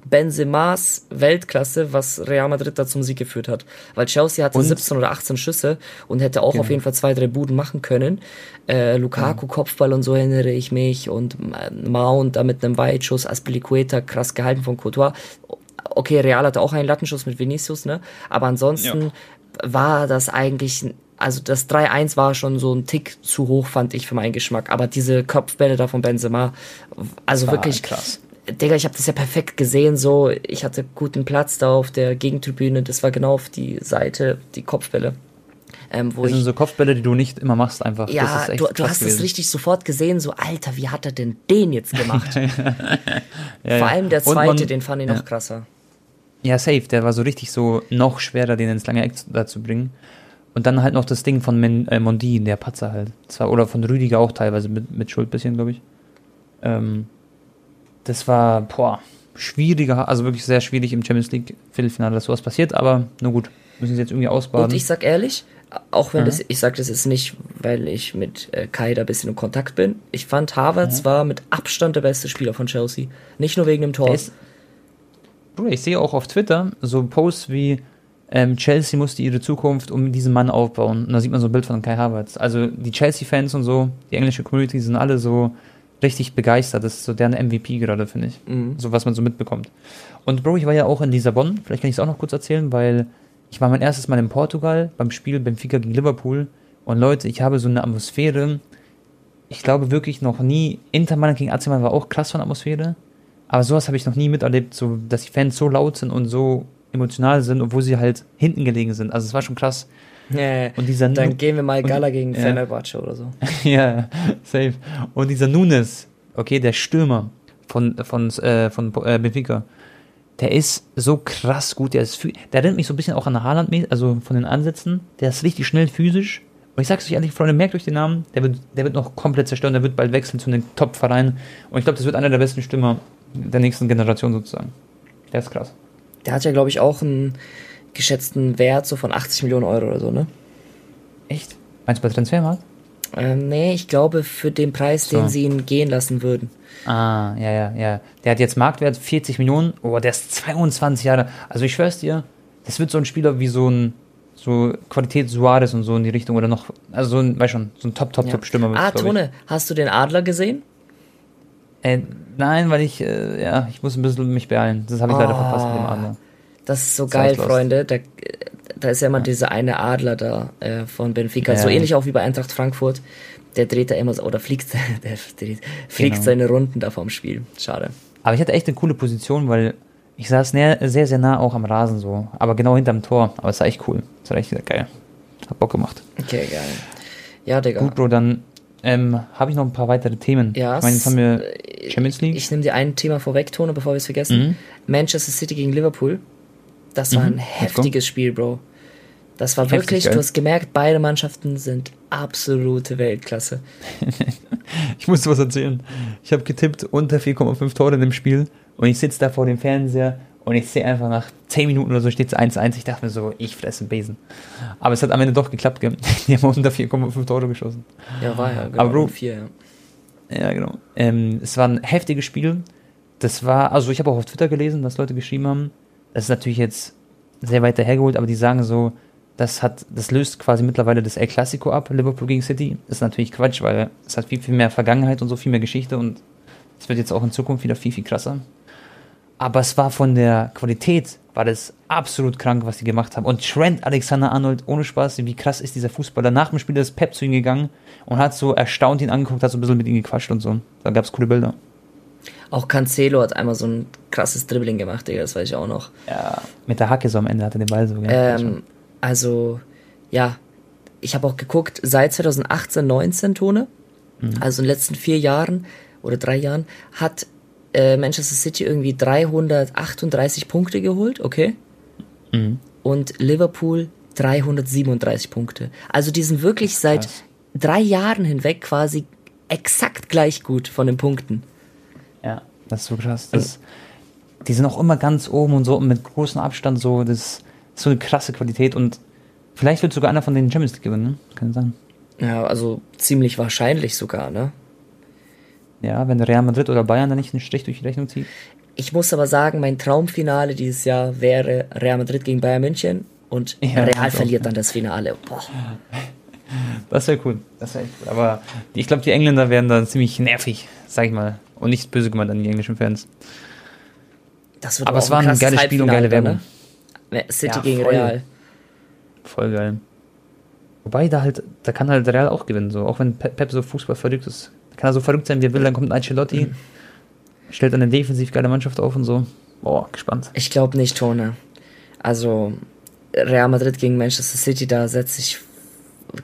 Benzemas Weltklasse, was Real Madrid da zum Sieg geführt hat. Weil Chelsea hatte und? 17 oder 18 Schüsse und hätte auch genau. auf jeden Fall zwei, drei Buden machen können. Äh, Lukaku, ja. Kopfball und so erinnere ich mich und Mount da mit einem Weitschuss, Aspilicueta krass gehalten von Courtois. Okay, Real hatte auch einen Lattenschuss mit Vinicius, ne? Aber ansonsten ja. war das eigentlich also das 3-1 war schon so ein Tick zu hoch, fand ich für meinen Geschmack. Aber diese Kopfbälle da von Benzema, also wirklich krass. Digga, ich habe das ja perfekt gesehen, so. Ich hatte guten Platz da auf der Gegentribüne. Das war genau auf die Seite, die Kopfbälle. Ähm, wo das sind so Kopfbälle, die du nicht immer machst, einfach. Ja, du, du hast es richtig sofort gesehen, so, Alter, wie hat er denn den jetzt gemacht? ja, Vor allem der zweite, man, den fand ich noch krasser. Ja, safe, der war so richtig so noch schwerer, den ins lange Eck zu bringen. Und dann halt noch das Ding von Men, äh, Mondi, der Patzer halt. Zwar, oder von Rüdiger auch teilweise mit, mit Schuld bisschen, glaube ich. Ähm, das war, boah, schwieriger, also wirklich sehr schwierig im Champions League Viertelfinale, dass sowas passiert, aber nur gut, müssen sie jetzt irgendwie ausbaden. Und ich sag ehrlich, auch wenn mhm. das, ich sag das jetzt nicht, weil ich mit äh, Kai da ein bisschen in Kontakt bin, ich fand Havertz mhm. war mit Abstand der beste Spieler von Chelsea. Nicht nur wegen dem Tor. Ist, Bruder, ich sehe auch auf Twitter so Posts wie, ähm, Chelsea musste ihre Zukunft um diesen Mann aufbauen. Und da sieht man so ein Bild von Kai Havertz. Also die Chelsea-Fans und so, die englische Community sind alle so richtig begeistert. Das ist so deren MVP gerade, finde ich. Mhm. So was man so mitbekommt. Und Bro, ich war ja auch in Lissabon. Vielleicht kann ich es auch noch kurz erzählen, weil ich war mein erstes Mal in Portugal beim Spiel Benfica gegen Liverpool. Und Leute, ich habe so eine Atmosphäre. Ich glaube wirklich noch nie. Inter Mailand gegen AC Mailand war auch krass von Atmosphäre. Aber sowas habe ich noch nie miterlebt, so, dass die Fans so laut sind und so emotional sind, obwohl sie halt hinten gelegen sind. Also es war schon krass. Ja, und dieser dann nu gehen wir mal Gala gegen ja. Fenerbahce oder so. ja, safe. Und dieser Nunes, okay, der Stürmer von, von, äh, von äh, Benfica, der ist so krass gut. Der, ist, der erinnert mich so ein bisschen auch an Haaland, also von den Ansätzen. Der ist richtig schnell physisch. Und ich sag's euch ehrlich, Freunde, merkt euch den Namen. Der wird, der wird noch komplett zerstören. Der wird bald wechseln zu einem Top-Verein. Und ich glaube, das wird einer der besten Stürmer der nächsten Generation sozusagen. Der ist krass. Der hat ja, glaube ich, auch einen geschätzten Wert so von 80 Millionen Euro oder so, ne? Echt? Meinst du bei Transfermarkt? Ähm, nee, ich glaube für den Preis, so. den sie ihn gehen lassen würden. Ah, ja, ja, ja. Der hat jetzt Marktwert 40 Millionen. Oh, der ist 22 Jahre. Also ich schwör's dir, das wird so ein Spieler wie so ein so Qualität Suarez und so in die Richtung oder noch, also so ein, weißt schon, so ein Top, Top, ja. Top Stürmer. Ah, Tone, hast du den Adler gesehen? Äh, nein, weil ich, äh, ja, ich muss ein bisschen mich beeilen. Das habe ich oh, leider verpasst mit dem Adler. Das ist so das geil, Freunde. Da, da ist ja immer ja. dieser eine Adler da äh, von Benfica, ja. so ähnlich auch wie bei Eintracht Frankfurt. Der dreht da immer so, oder fliegt, der dreht, fliegt genau. seine Runden da vorm Spiel. Schade. Aber ich hatte echt eine coole Position, weil ich saß näher, sehr, sehr nah auch am Rasen so. Aber genau hinterm Tor. Aber es war echt cool. Es war echt geil. Hat Bock gemacht. Okay, geil. Ja, Digga. Gut, Bro, dann ähm, habe ich noch ein paar weitere Themen. Ja, ich meine, jetzt haben wir Champions League. Ich nehme dir ein Thema vorweg, Tone, bevor wir es vergessen. Mhm. Manchester City gegen Liverpool. Das war mhm. ein heftiges Spiel, Bro. Das war Heftig, wirklich, geil. du hast gemerkt, beide Mannschaften sind absolute Weltklasse. ich muss was erzählen. Ich habe getippt unter 4,5 Tore in dem Spiel und ich sitze da vor dem Fernseher und ich sehe einfach nach 10 Minuten oder so steht es 1-1. Ich dachte mir so, ich fresse einen Besen. Aber es hat am Ende doch geklappt. Gell? Die haben unter 4,5 Tore geschossen. Ja, war ja. Genau, Aber Bro, 4, ja. ja, genau. Ähm, es war ein heftiges Spiel. Das war, also ich habe auch auf Twitter gelesen, dass Leute geschrieben haben, das ist natürlich jetzt sehr weit dahergeholt, aber die sagen so, das hat, das löst quasi mittlerweile das El Clasico ab, Liverpool gegen City. Das ist natürlich Quatsch, weil es hat viel, viel mehr Vergangenheit und so viel mehr Geschichte und es wird jetzt auch in Zukunft wieder viel, viel krasser. Aber es war von der Qualität, war das absolut krank, was die gemacht haben. Und Trent Alexander-Arnold, ohne Spaß, wie krass ist dieser Fußballer. Nach dem Spiel ist Pep zu ihm gegangen und hat so erstaunt ihn angeguckt, hat so ein bisschen mit ihm gequatscht und so. Da gab es coole Bilder. Auch Cancelo hat einmal so ein krasses Dribbling gemacht, Digga, das weiß ich auch noch. Ja, mit der Hacke so am Ende hat er den Ball so. Ähm, also, ja, ich habe auch geguckt, seit 2018, 19 Tone, mhm. also in den letzten vier Jahren oder drei Jahren, hat äh, Manchester City irgendwie 338 Punkte geholt, okay? Mhm. Und Liverpool 337 Punkte. Also die sind wirklich seit drei Jahren hinweg quasi exakt gleich gut von den Punkten. Ja, das ist so krass. Das, die sind auch immer ganz oben und so und mit großem Abstand so, das ist so eine krasse Qualität und vielleicht wird sogar einer von den Champions League gewinnen, ne? kann sein. Ja, also ziemlich wahrscheinlich sogar, ne? Ja, wenn Real Madrid oder Bayern da nicht einen Strich durch die Rechnung zieht. Ich muss aber sagen, mein Traumfinale dieses Jahr wäre Real Madrid gegen Bayern München und Ja, Real auch. verliert dann das Finale. Boah. Das wäre cool. Das wär echt cool. Aber ich glaube, die Engländer werden da ziemlich nervig, sag ich mal. Und nicht böse gemeint an die englischen Fans. Das wird Aber es war ein geiles Spiel und geile dann, ne? City Ja, gegen voll. Real. Voll geil. Wobei da halt, da kann halt Real auch gewinnen, so. Auch wenn Pep so Fußball verrückt ist. Kann er so verrückt sein, wie er will, dann kommt ein Ancelotti, stellt eine defensiv geile Mannschaft auf und so. Boah, gespannt. Ich glaube nicht, Tone. Also Real Madrid gegen Manchester City, da setze ich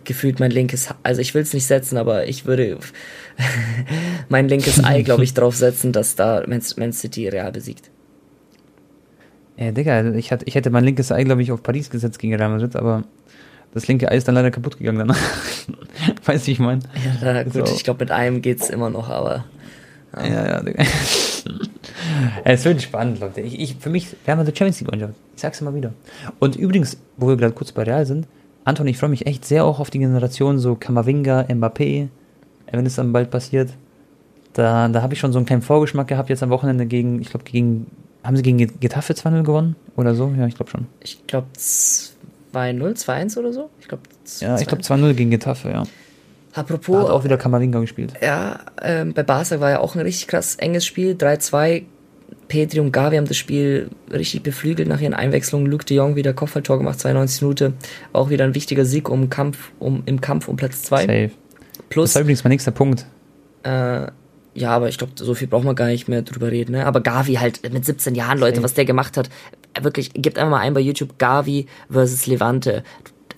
gefühlt mein linkes, also ich will es nicht setzen, aber ich würde mein linkes Ei, glaube ich, drauf setzen, dass da Man, Man City Real besiegt. Ja, Digga, ich, hatte, ich hätte mein linkes Ei, glaube ich, auf Paris gesetzt gegen Real Madrid, aber das linke Ei ist dann leider kaputt gegangen danach. weißt du, wie ich meine? Ja, gut, So. ich glaube, mit einem geht's immer noch, aber Ja, ja, Digga. es wird spannend, Leute. Ich, ich, für mich, wir haben eine Champions League Mannschaft. Ich sag's immer wieder. Und übrigens, wo wir gerade kurz bei Real sind, Anton, ich freue mich echt sehr auch auf die Generation so Kamavinga, Mbappé, wenn es dann bald passiert. Da, da habe ich schon so einen kleinen Vorgeschmack gehabt jetzt am Wochenende gegen, ich glaube, gegen, haben sie gegen Getafe 2-0 gewonnen? Oder so? Ja, ich glaube schon. ich glaube 2-0, 2-1 oder so. Ich glaube Ja, ich glaube 2-0 gegen Getafe, ja. Da Apropos, hat auch wieder Kamavinga gespielt. Ja, ähm, bei Barca war ja auch ein richtig krass enges Spiel. 3-2. Petri und Gavi haben das Spiel richtig beflügelt nach ihren Einwechslungen. Luke de Jong wieder Kopfballtor gemacht, 92 Minuten. Auch wieder ein wichtiger Sieg um Kampf, um, im Kampf um Platz 2. Safe. Das Plus, war übrigens mein nächster Punkt. äh, ja, aber ich glaube, so viel braucht man gar nicht mehr drüber reden. Ne? Aber Gavi halt mit 17 Jahren, Leute, Safe. was der gemacht hat. Wirklich, gebt einfach mal ein bei YouTube Gavi versus Levante.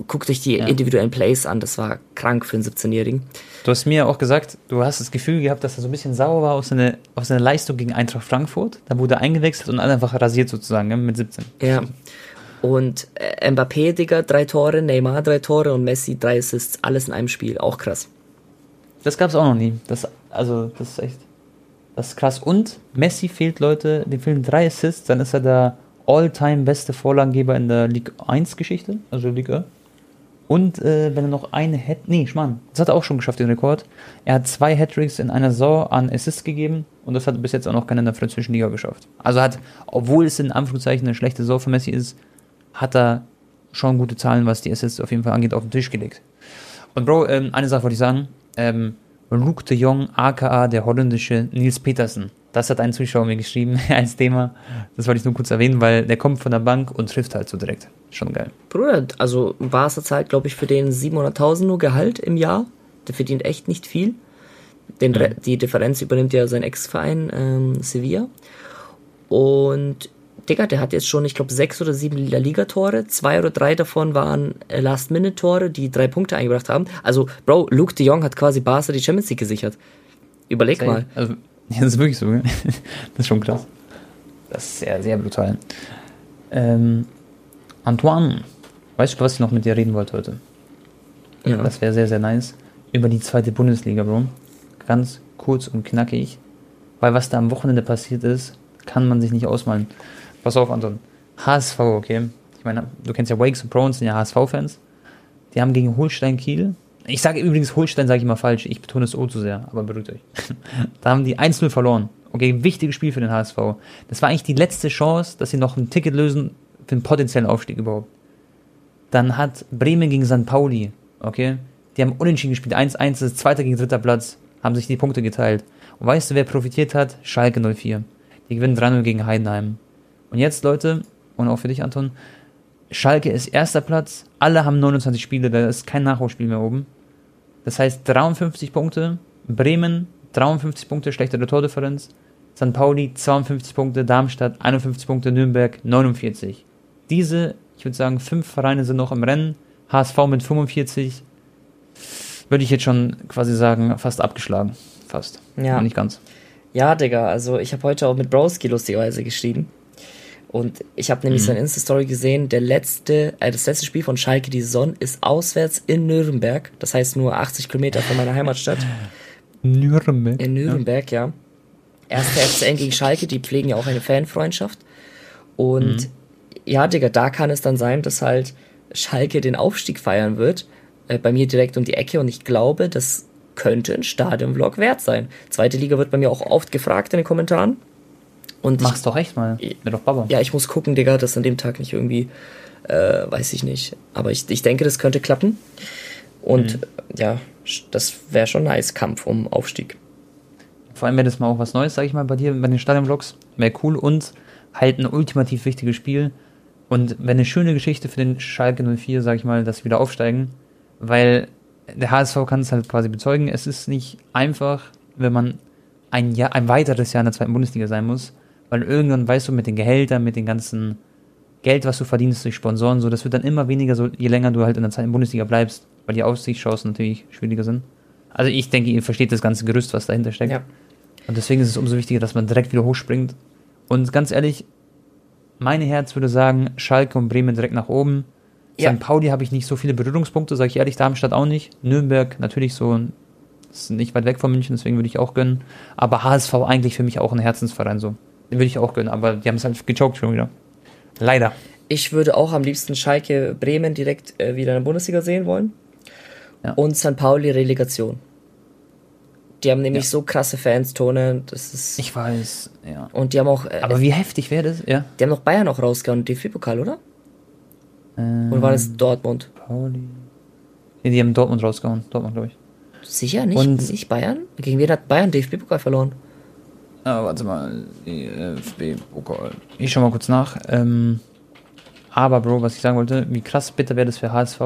Guckt euch die Ja. individuellen Plays an. Das war krank für einen 17-Jährigen. Du hast mir auch gesagt, du hast das Gefühl gehabt, dass er so ein bisschen sauer war auf seine, auf seine Leistung gegen Eintracht Frankfurt. Da wurde er eingewechselt und einfach rasiert sozusagen, ne, mit 17. Ja. Und äh, Mbappé, Digga, drei Tore, Neymar drei Tore und Messi drei Assists, alles in einem Spiel. Auch krass. Das gab's auch noch nie. Das, also, das ist echt, das ist krass. Und Messi fehlt, Leute, dem fehlen drei Assists, dann ist er der all-time beste Vorlagengeber in der Ligue 1 Geschichte, also Liga. Und äh, wenn er noch eine hätte, nee, Schmarrn, das hat er auch schon geschafft, den Rekord. Er hat zwei Hattricks in einer Saison an Assists gegeben und das hat bis jetzt auch noch keiner in der französischen Liga geschafft. Also hat, obwohl es in Anführungszeichen eine schlechte Saison für Messi ist, hat er schon gute Zahlen, was die Assists auf jeden Fall angeht, auf den Tisch gelegt. Und Bro, ähm, eine Sache wollte ich sagen. Ähm, Luke de Jong, aka der holländische Nils Petersen. Das hat ein Zuschauer mir geschrieben als Thema. Das wollte ich nur kurz erwähnen, weil der kommt von der Bank und trifft halt so direkt. Schon geil. Bruder, also Barca zahlt, glaube ich, für den 700.000 nur Gehalt im Jahr. Der verdient echt nicht viel. Den, Re- Die Differenz übernimmt ja sein Ex-Verein ähm, Sevilla. Und Digga, der hat jetzt schon, ich glaube, sechs oder sieben La Liga-Tore. Zwei oder drei davon waren Last-Minute-Tore, die drei Punkte eingebracht haben. Also, Bro, Luke de Jong hat quasi Barca die Champions League gesichert. Überleg mal. Also, ja, das ist wirklich so. gell? Das ist schon krass. Das ist sehr, sehr brutal. Ähm, Antoine, weißt du, was ich noch mit dir reden wollte heute? Ja. Das wäre sehr, sehr nice. Über die zweite Bundesliga, Bro. Ganz kurz und knackig. Weil was da am Wochenende passiert ist, kann man sich nicht ausmalen. Pass auf, Anton. HSV, okay? Ich meine, du kennst ja Wakes und Browns, sind ja HSV-Fans. Die haben gegen Holstein Kiel. Ich sage übrigens, Holstein sage ich mal falsch. Ich betone es O zu sehr, aber beruhigt euch. da haben die 1-0 verloren. Okay, wichtiges Spiel für den HSV. Das war eigentlich die letzte Chance, dass sie noch ein Ticket lösen für einen potenziellen Aufstieg überhaupt. Dann hat Bremen gegen St. Pauli, okay? Die haben unentschieden gespielt. 1-1 das ist zweiter gegen dritter Platz. Haben sich die Punkte geteilt. Und weißt du, wer profitiert hat? Schalke 04. Die gewinnen 3-0 gegen Heidenheim. Und jetzt, Leute, und auch für dich, Anton, Schalke ist erster Platz. Alle haben 29 Spiele, da ist kein Nachholspiel mehr oben. Das heißt 53 Punkte. Bremen 53 Punkte, schlechtere Tordifferenz. St. Pauli 52 Punkte, Darmstadt 51 Punkte, Nürnberg 49. Diese, ich würde sagen, fünf Vereine sind noch im Rennen. HSV mit 45. Würde ich jetzt schon quasi sagen, fast abgeschlagen. Fast. Ja. Nicht ganz. Ja, Digga, also ich habe heute auch mit Broski lustigerweise geschrieben. Und ich habe nämlich seine Insta-Story gesehen, der letzte, äh, das letzte Spiel von Schalke die Saison ist auswärts in Nürnberg. Das heißt nur 80 Kilometer von meiner Heimatstadt. Nürnberg. In Nürnberg, ja. erste FCN gegen Schalke, die pflegen ja auch eine Fanfreundschaft. Und ja, Digga, da kann es dann sein, dass halt Schalke den Aufstieg feiern wird. Äh, bei mir direkt um die Ecke. Und ich glaube, das könnte ein Stadionvlog wert sein. Zweite Liga wird bei mir auch oft gefragt in den Kommentaren. Und ich, Mach's doch echt mal. Mit doch Baba. ja, ich muss gucken, Digga, dass an dem Tag nicht irgendwie, äh, weiß ich nicht. Aber ich, ich denke, das könnte klappen. Und ja, sch- das wäre schon nice, Kampf um Aufstieg. Vor allem wäre das mal auch was Neues, sag ich mal, bei dir, bei den Stadionvlogs. Wäre cool und halt ein ultimativ wichtiges Spiel. Und wäre eine schöne Geschichte für den Schalke 04, sag ich mal, dass sie wieder aufsteigen. Weil der HSV kann es halt quasi bezeugen. Es ist nicht einfach, wenn man ein, Jahr, ein weiteres Jahr in der zweiten Bundesliga sein muss. Weil irgendwann weißt du, mit den Gehältern, mit dem ganzen Geld, was du verdienst durch Sponsoren, so, das wird dann immer weniger, so, je länger du halt in der zweiten Bundesliga bleibst. Weil die Aussichtschancen natürlich schwieriger sind. Also ich denke, ihr versteht das ganze Gerüst, was dahinter steckt. Ja. Und deswegen ist es umso wichtiger, dass man direkt wieder hochspringt. Und ganz ehrlich, mein Herz würde sagen, Schalke und Bremen direkt nach oben. Ja. St. Pauli habe ich nicht so viele Berührungspunkte, sage ich ehrlich, Darmstadt auch nicht. Nürnberg natürlich so, ist nicht weit weg von München, deswegen würde ich auch gönnen. Aber HSV eigentlich für mich auch ein Herzensverein so. Würde ich auch gönnen, aber die haben es halt gechoked schon wieder. Leider. Ich würde auch am liebsten Schalke Bremen direkt äh, wieder in der Bundesliga sehen wollen. Ja. Und St. Pauli Relegation. Die haben nämlich Ja. so krasse Fans, Tone. Das ist. Ich weiß, ja. und die haben auch. Äh, Aber wie heftig wäre das? Ja. die haben noch Bayern auch rausgehauen, DFB-Pokal, oder? Ähm, Oder war das Dortmund? Pauli. Ja, die haben Dortmund rausgehauen. Dortmund, glaube ich. Sicher nicht? Und- nicht Bayern? Gegen wen hat Bayern DFB-Pokal verloren? Ah, warte mal. DFB-Pokal. Ich schau mal kurz nach. Ähm, aber, Bro, was ich sagen wollte, wie krass bitter wäre das für HSV,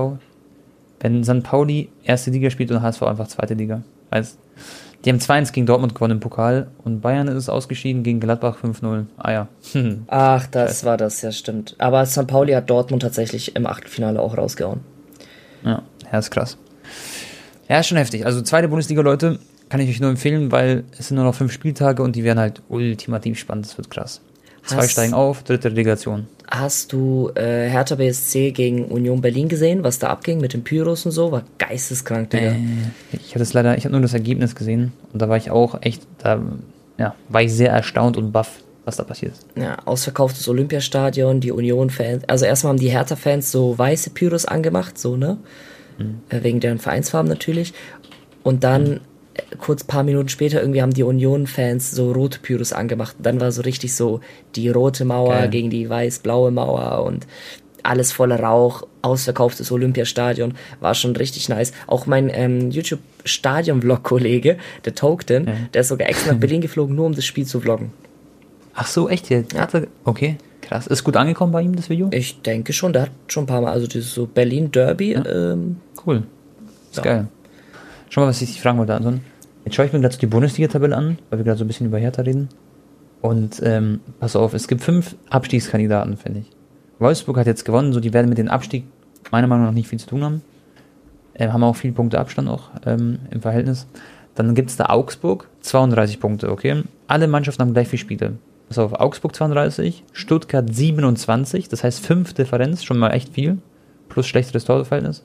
wenn St. Pauli erste Liga spielt und HSV einfach zweite Liga. Heißt, die haben 2-1 gegen Dortmund gewonnen im Pokal und Bayern ist ausgeschieden gegen Gladbach 5-0. Ah ja. Hm. Ach, das war das, ja, stimmt. Aber St. Pauli hat Dortmund tatsächlich im Achtelfinale auch rausgehauen. Ja, ja, ist krass. Ja, ist schon heftig. Also zweite Bundesliga, Leute, kann ich euch nur empfehlen, weil es sind nur noch fünf Spieltage und die werden halt ultimativ spannend. Das wird krass. Zwei Hast- steigen auf, dritte Relegation. Hast du äh, Hertha BSC gegen Union Berlin gesehen, was da abging mit den Pyros und so? War geisteskrank, Digga. Äh, ich habe das leider, ich habe nur das Ergebnis gesehen und da war ich auch echt, da ja, war ich sehr erstaunt und baff, was da passiert ist. Ja, ausverkauftes Olympiastadion, die Union-Fans. Also erstmal haben die Hertha-Fans so weiße Pyros angemacht, so, ne? Äh, Wegen deren Vereinsfarben natürlich. Und dann, äh, kurz paar Minuten später, irgendwie haben die Union-Fans so rote Pyros angemacht. Dann war so richtig so die rote Mauer Geil. gegen die weiß-blaue Mauer und alles voller Rauch, ausverkauftes Olympiastadion, war schon richtig nice. Auch mein ähm, YouTube-Stadion-Vlog-Kollege, der Tokten, der ist sogar extra nach Berlin geflogen, nur um das Spiel zu vloggen. Ach so, echt jetzt? Ja. Okay, krass. Ist gut angekommen bei ihm, das Video? Ich denke schon, der hat schon ein paar Mal, also dieses so Berlin Derby, ähm, Cool. Ist Ja. geil. Schau mal, was ich dich fragen wollte, Anton. Jetzt schaue ich mir gerade die Bundesliga-Tabelle an, weil wir gerade so ein bisschen über Hertha reden. Und ähm, pass auf, es gibt fünf Abstiegskandidaten, finde ich. Wolfsburg hat jetzt gewonnen, so die werden mit dem Abstieg meiner Meinung nach nicht viel zu tun haben. Ähm, haben auch viele Punkte Abstand auch ähm, im Verhältnis. Dann gibt es da Augsburg, 32 Punkte, okay. Alle Mannschaften haben gleich viele Spiele. Pass auf, Augsburg 32, Stuttgart 27, das heißt 5 Differenz, schon mal echt viel. Plus schlechteres Torverhältnis.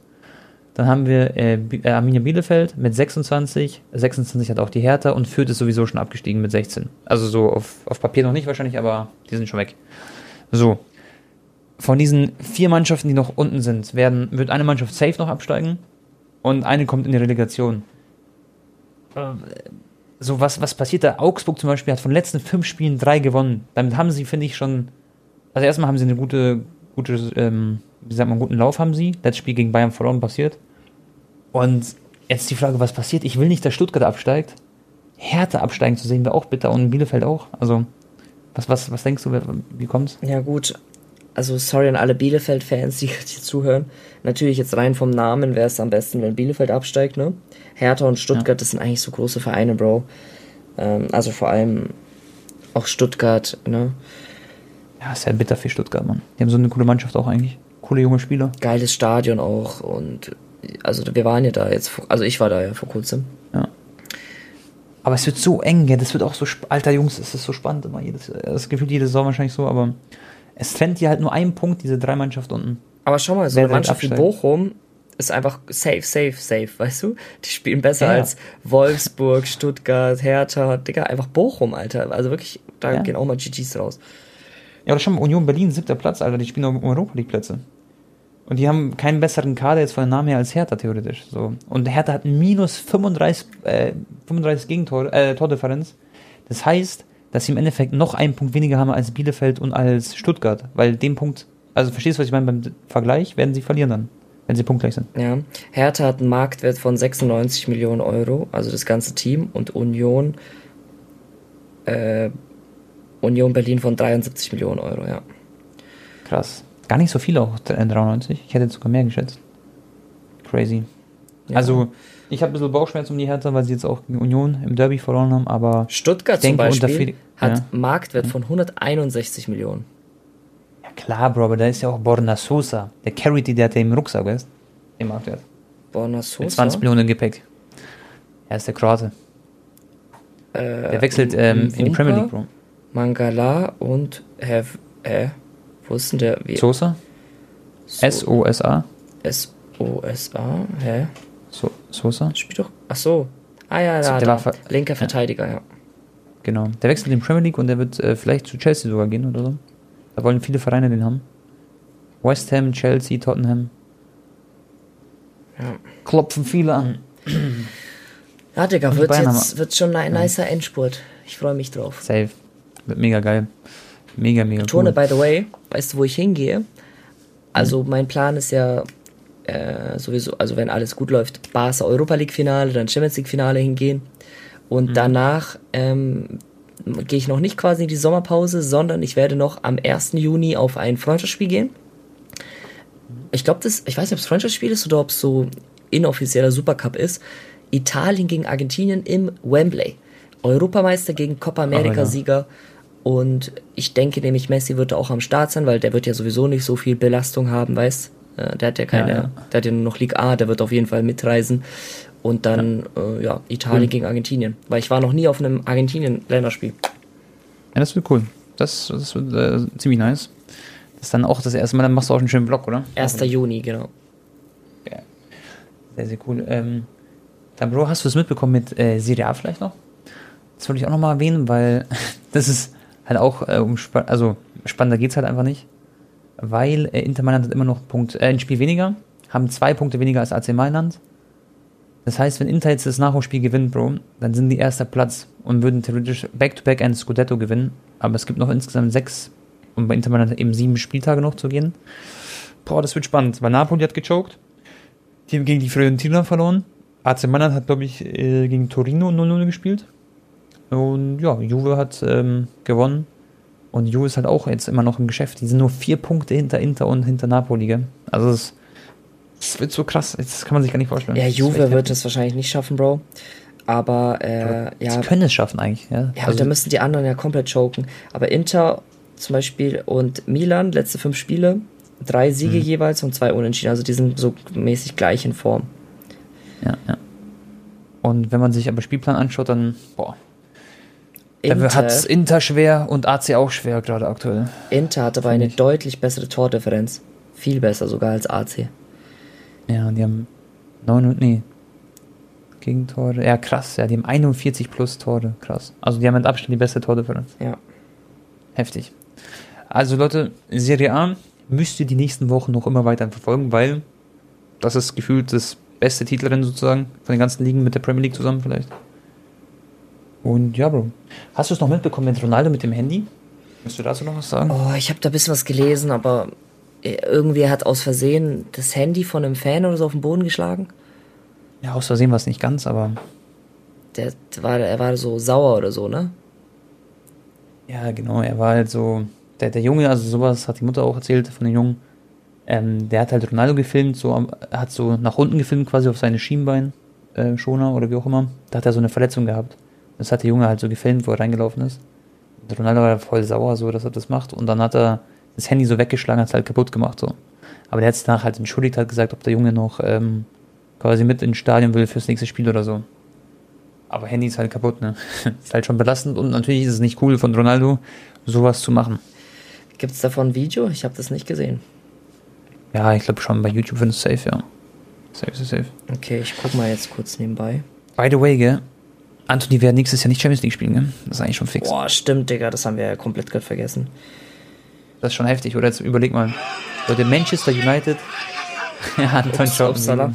Dann haben wir äh, äh, Arminia Bielefeld mit 26. 26 hat auch die Hertha und Fürth ist sowieso schon abgestiegen mit 16. Also so auf, auf Papier noch nicht wahrscheinlich, aber die sind schon weg. So. Von diesen vier Mannschaften, die noch unten sind, werden, wird eine Mannschaft safe noch absteigen und eine kommt in die Relegation. Ähm, So, was, was passiert da? Augsburg zum Beispiel hat von den letzten fünf Spielen drei gewonnen. Damit haben sie, finde ich, schon. Also erstmal haben sie eine gute, gute, ähm, wie sagt man, guten Lauf haben sie. Letztes Spiel gegen Bayern verloren passiert. Und jetzt die Frage, was passiert? Ich will nicht, dass Stuttgart absteigt. Hertha absteigen zu sehen wäre auch bitter und Bielefeld auch. Also, was, was, was denkst du, wie kommt's? ja gut, also sorry an alle Bielefeld-Fans, die hier zuhören. Natürlich jetzt rein vom Namen wäre es am besten, wenn Bielefeld absteigt, ne? Hertha und Stuttgart, das sind eigentlich so große Vereine, Bro. Ähm, also vor allem auch Stuttgart, ne? Ja, ist ja bitter für Stuttgart, Mann. Die haben so eine coole Mannschaft auch eigentlich. Coole junge Spieler. Geiles Stadion auch und also wir waren ja da jetzt, vor- also ich war da ja vor kurzem. Ja. Aber es wird so eng, ja. Das wird auch so, alter Jungs, es ist so spannend immer. Jedes, das Gefühl, jede Saison wahrscheinlich so, aber es trennt hier halt nur einen Punkt, diese drei Mannschaften unten. Aber schau mal, so Wer eine Mannschaft wie? Bochum ist einfach safe, safe, safe, weißt du? Die spielen besser Ja. als Wolfsburg, Stuttgart, Hertha, Digga, einfach Bochum, Alter. Also wirklich, da Ja. gehen auch mal GGs raus. Ja, oder schon Union Berlin, siebter Platz, Alter, die spielen um Europa League Plätze. Und die haben keinen besseren Kader jetzt von den Namen her als Hertha theoretisch. So. Und Hertha hat minus 35, äh, 35 Gegentore, äh, Tordifferenz. Das heißt, dass sie im Endeffekt noch einen Punkt weniger haben als Bielefeld und als Stuttgart. Weil den Punkt, also verstehst du, was ich meine? Beim Vergleich werden sie verlieren dann, wenn sie punktgleich sind. Ja. Hertha hat einen Marktwert von 96 Millionen Euro, also das ganze Team, und Union, äh, Union Berlin von 73 Millionen Euro, ja. Krass. Gar nicht so viel auch, äh, 93. Ich hätte sogar mehr geschätzt. Crazy. Ja. Also, ich habe ein bisschen Bauchschmerzen um die Hertha, weil sie jetzt auch gegen Union im Derby verloren haben, aber Stuttgart denke, zum Beispiel hat ja. Marktwert von 161 Millionen. ja klar, Bro, aber da ist ja auch Borna Sosa. Der carried die, der hat ja im Rucksack, weißt Im Marktwert. Borna Mit Sosa. 20 Millionen im Gepäck. Er ist der Kroate. Äh, Der wechselt ähm, in die Premier League, Bro. Mangala und Have, äh, wo ist denn der? Wie, Sosa? So- S-O-S-A? S-O-S-A, hä? So, Sosa? Spielt doch, ach so. Ah ja, So, da, der da. war ver- linker Verteidiger, ja. Genau. Der wechselt in die Premier League und der wird äh, vielleicht zu Chelsea sogar gehen oder so. Da wollen viele Vereine den haben. West Ham, Chelsea, Tottenham. Ja. Klopfen viele an. Ja, Digga, wird jetzt wird schon ein nicer Endspurt. Ich freue mich drauf. Safe. Wird mega geil. Mega, mega Tone, cool. by the way, weißt du, wo ich hingehe? Also mein Plan ist ja äh, sowieso, also wenn alles gut läuft, Barca Europa League Finale, dann Champions League Finale hingehen. Und danach ähm, gehe ich noch nicht quasi in die Sommerpause, sondern ich werde noch am 1. Juni auf ein Freundschaftsspiel gehen. Ich glaube, das, ich weiß nicht, ob es Freundschaftsspiel ist oder ob es so inoffizieller Supercup ist. Italien gegen Argentinien im Wembley. Europameister gegen Copa America Sieger. Und ich denke nämlich, Messi wird auch am Start sein, weil der wird ja sowieso nicht so viel Belastung haben, weißt äh, Der hat ja keine, Ja, ja. der hat ja nur noch Liga A, der wird auf jeden Fall mitreisen. Und dann, ja, äh, ja Italien gegen Argentinien. Weil ich war noch nie auf einem Argentinien-Länderspiel. Ja, das wird cool. Das, das wird äh, ziemlich nice. Das ist dann auch das erste Mal, dann machst du auch einen schönen Vlog, oder? 1. Juni, genau. Sehr, sehr cool. Ähm, dann, Bro, hast du es mitbekommen mit äh, Serie A vielleicht noch? Das wollte ich auch nochmal erwähnen, weil das ist halt auch äh, um spa- also spannender geht's halt einfach nicht. Weil äh, Inter Mailand hat immer noch Punkt, äh, ein Spiel weniger, haben zwei Punkte weniger als AC Mailand. Das heißt, wenn Inter jetzt das Nachholspiel gewinnt, Bro, dann sind die erster Platz und würden theoretisch back-to-back ein Scudetto gewinnen. Aber es gibt noch insgesamt sechs und bei Inter Mailand eben sieben Spieltage noch zu gehen. Boah, das wird spannend, weil Napoli hat gechoked. Die haben gegen die Fiorentina verloren. AC Mailand hat, glaube ich, äh, gegen Torino 0-0 gespielt. Und ja, Juve hat ähm, gewonnen. Und Juve ist halt auch jetzt immer noch im Geschäft. Die sind nur vier Punkte hinter Inter und hinter Napoli. Gell? Also es, es wird so krass. Das kann man sich gar nicht vorstellen. Ja, Juve wird es wahrscheinlich nicht schaffen, Bro. Aber, äh, ja, Sie können es schaffen eigentlich. Ja, Ja, aber also, da müssen die anderen ja komplett choken. Aber Inter zum Beispiel und Milan, letzte fünf Spiele, drei Siege Mhm. jeweils und zwei Unentschieden. Also die sind so mäßig gleich in Form. ja, ja. Und wenn man sich aber Spielplan anschaut, dann boah, da Inter, hat Inter schwer und AC auch schwer gerade aktuell. Inter hat aber Finde eine ich. deutlich bessere Tordifferenz. Viel besser sogar als AC. Ja, die haben 9 und nee. Gegentore. Ja, krass. Ja, die haben 41 plus Tore. Krass. Also die haben mit Abstand die beste Tordifferenz. Ja. Heftig. Also Leute, Serie A müsst ihr die nächsten Wochen noch immer weiter verfolgen, weil das ist gefühlt das beste Titelrennen sozusagen von den ganzen Ligen mit der Premier League zusammen vielleicht. Und ja, Bro. Hast du es noch mitbekommen mit Ronaldo mit dem Handy? Möchtest du dazu noch was sagen? Oh, ich habe da ein bisschen was gelesen, aber äh, irgendwie hat aus Versehen das Handy von einem Fan oder so auf den Boden geschlagen. Ja, aus Versehen war es nicht ganz, aber Der war, er war so sauer oder so, ne? Ja, genau, er war halt so, der, der Junge, also sowas hat die Mutter auch erzählt von dem Jungen, ähm, der hat halt Ronaldo gefilmt, so, am- er hat so nach unten gefilmt, quasi auf seine Schienbein, äh, Schoner oder wie auch immer, da hat er so eine Verletzung gehabt. Das hat der Junge halt so gefilmt, wo er reingelaufen ist. Und Ronaldo war voll sauer, so, dass er das macht, und dann hat er das Handy so weggeschlagen, hat es halt kaputt gemacht, so. Aber der hat sich danach halt entschuldigt, hat gesagt, ob der Junge noch, ähm, quasi mit ins Stadion will fürs nächste Spiel oder so. Aber Handy ist halt kaputt, ne? ist halt schon belastend und natürlich ist es nicht cool von Ronaldo, sowas zu machen. Gibt's davon ein Video? Ich habe das nicht gesehen. Ja, ich glaube schon, bei YouTube findest du safe, ja. Safe, safe, safe. Okay, ich guck mal jetzt kurz nebenbei. By the way, gell? Anthony wird nächstes Jahr nicht Champions League spielen, gell? Das ist eigentlich schon fix. Boah, stimmt, Digga, das haben wir ja komplett gerade vergessen. Das ist schon heftig, oder? Jetzt überleg mal. Leute, Manchester United. ja, Anton upsala.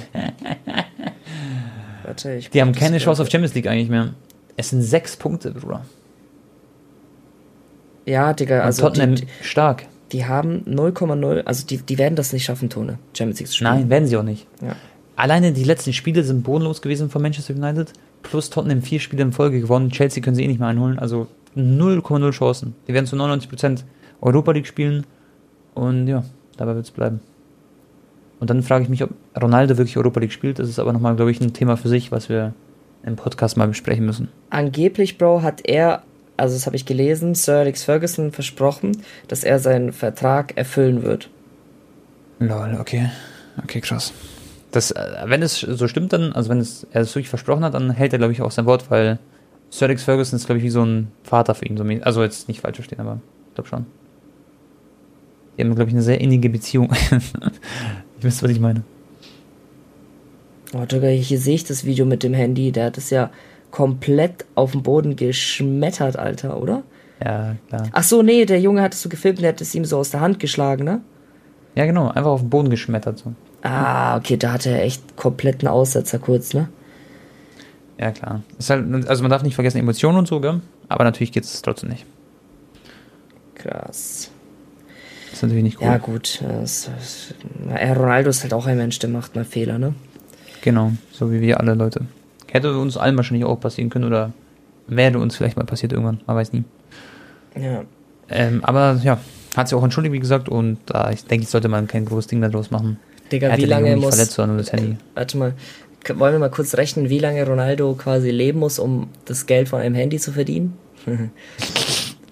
Warte, ich Die haben keine Chance auf. Champions League eigentlich mehr. Es sind sechs Punkte, Bruder. Ja, Digga, Und also Tottenham die, stark. die haben 0,0, also die, die werden das nicht schaffen, Tone, Champions League zu spielen. Nein, werden sie auch nicht. Ja. Alleine die letzten Spiele sind bodenlos gewesen von Manchester United. Plus Tottenham vier Spiele in Folge gewonnen. Chelsea können sie eh nicht mehr einholen. Also 0,0 Chancen. Die werden zu 99% Europa League spielen. Und ja, dabei wird es bleiben. Und dann frage ich mich, ob Ronaldo wirklich Europa League spielt. Das ist aber nochmal, glaube ich, ein Thema für sich, was wir im Podcast mal besprechen müssen. Angeblich, Bro, hat er, also das habe ich gelesen, Sir Alex Ferguson versprochen, dass er seinen Vertrag erfüllen wird. Lol, okay. Okay, krass. Das, äh, wenn es so stimmt, dann, also wenn es, er es wirklich versprochen hat, dann hält er, glaube ich, auch sein Wort, weil Sir Alex Ferguson ist, glaube ich, wie so ein Vater für ihn. So, also jetzt nicht falsch verstehen, aber ich glaube schon. Die haben, glaube ich, eine sehr innige Beziehung. ich wisst, was ich meine. Oh, Digga, hier sehe ich das Video mit dem Handy, der hat es ja komplett auf den Boden geschmettert, Alter, oder? Ja, klar. Ach so, nee, der Junge hat es so gefilmt, der hat es ihm so aus der Hand geschlagen, ne? Ja, genau, einfach auf den Boden geschmettert. So. Ah, okay, da hatte er echt kompletten Aussetzer kurz, ne? Ja, klar. Halt, also man darf nicht vergessen, Emotionen und so, gell? Aber natürlich geht es trotzdem nicht. Krass. Das ist natürlich nicht cool. Ja, gut. Das, das, ja, Ronaldo ist halt auch ein Mensch, der macht mal Fehler, ne? Genau, so wie wir alle Leute. Hätte uns allen wahrscheinlich auch passieren können oder wäre uns vielleicht mal passiert irgendwann, man weiß nie. Ja. Ähm, aber ja, hat sich auch entschuldigt, wie gesagt, und da ich denke, ich sollte man kein großes Ding daraus machen. Digga, wie lange muss. verletzt, sondern nur das Handy. Warte mal. Wollen wir mal kurz rechnen, wie lange Ronaldo quasi leben muss, um das Geld von einem Handy zu verdienen?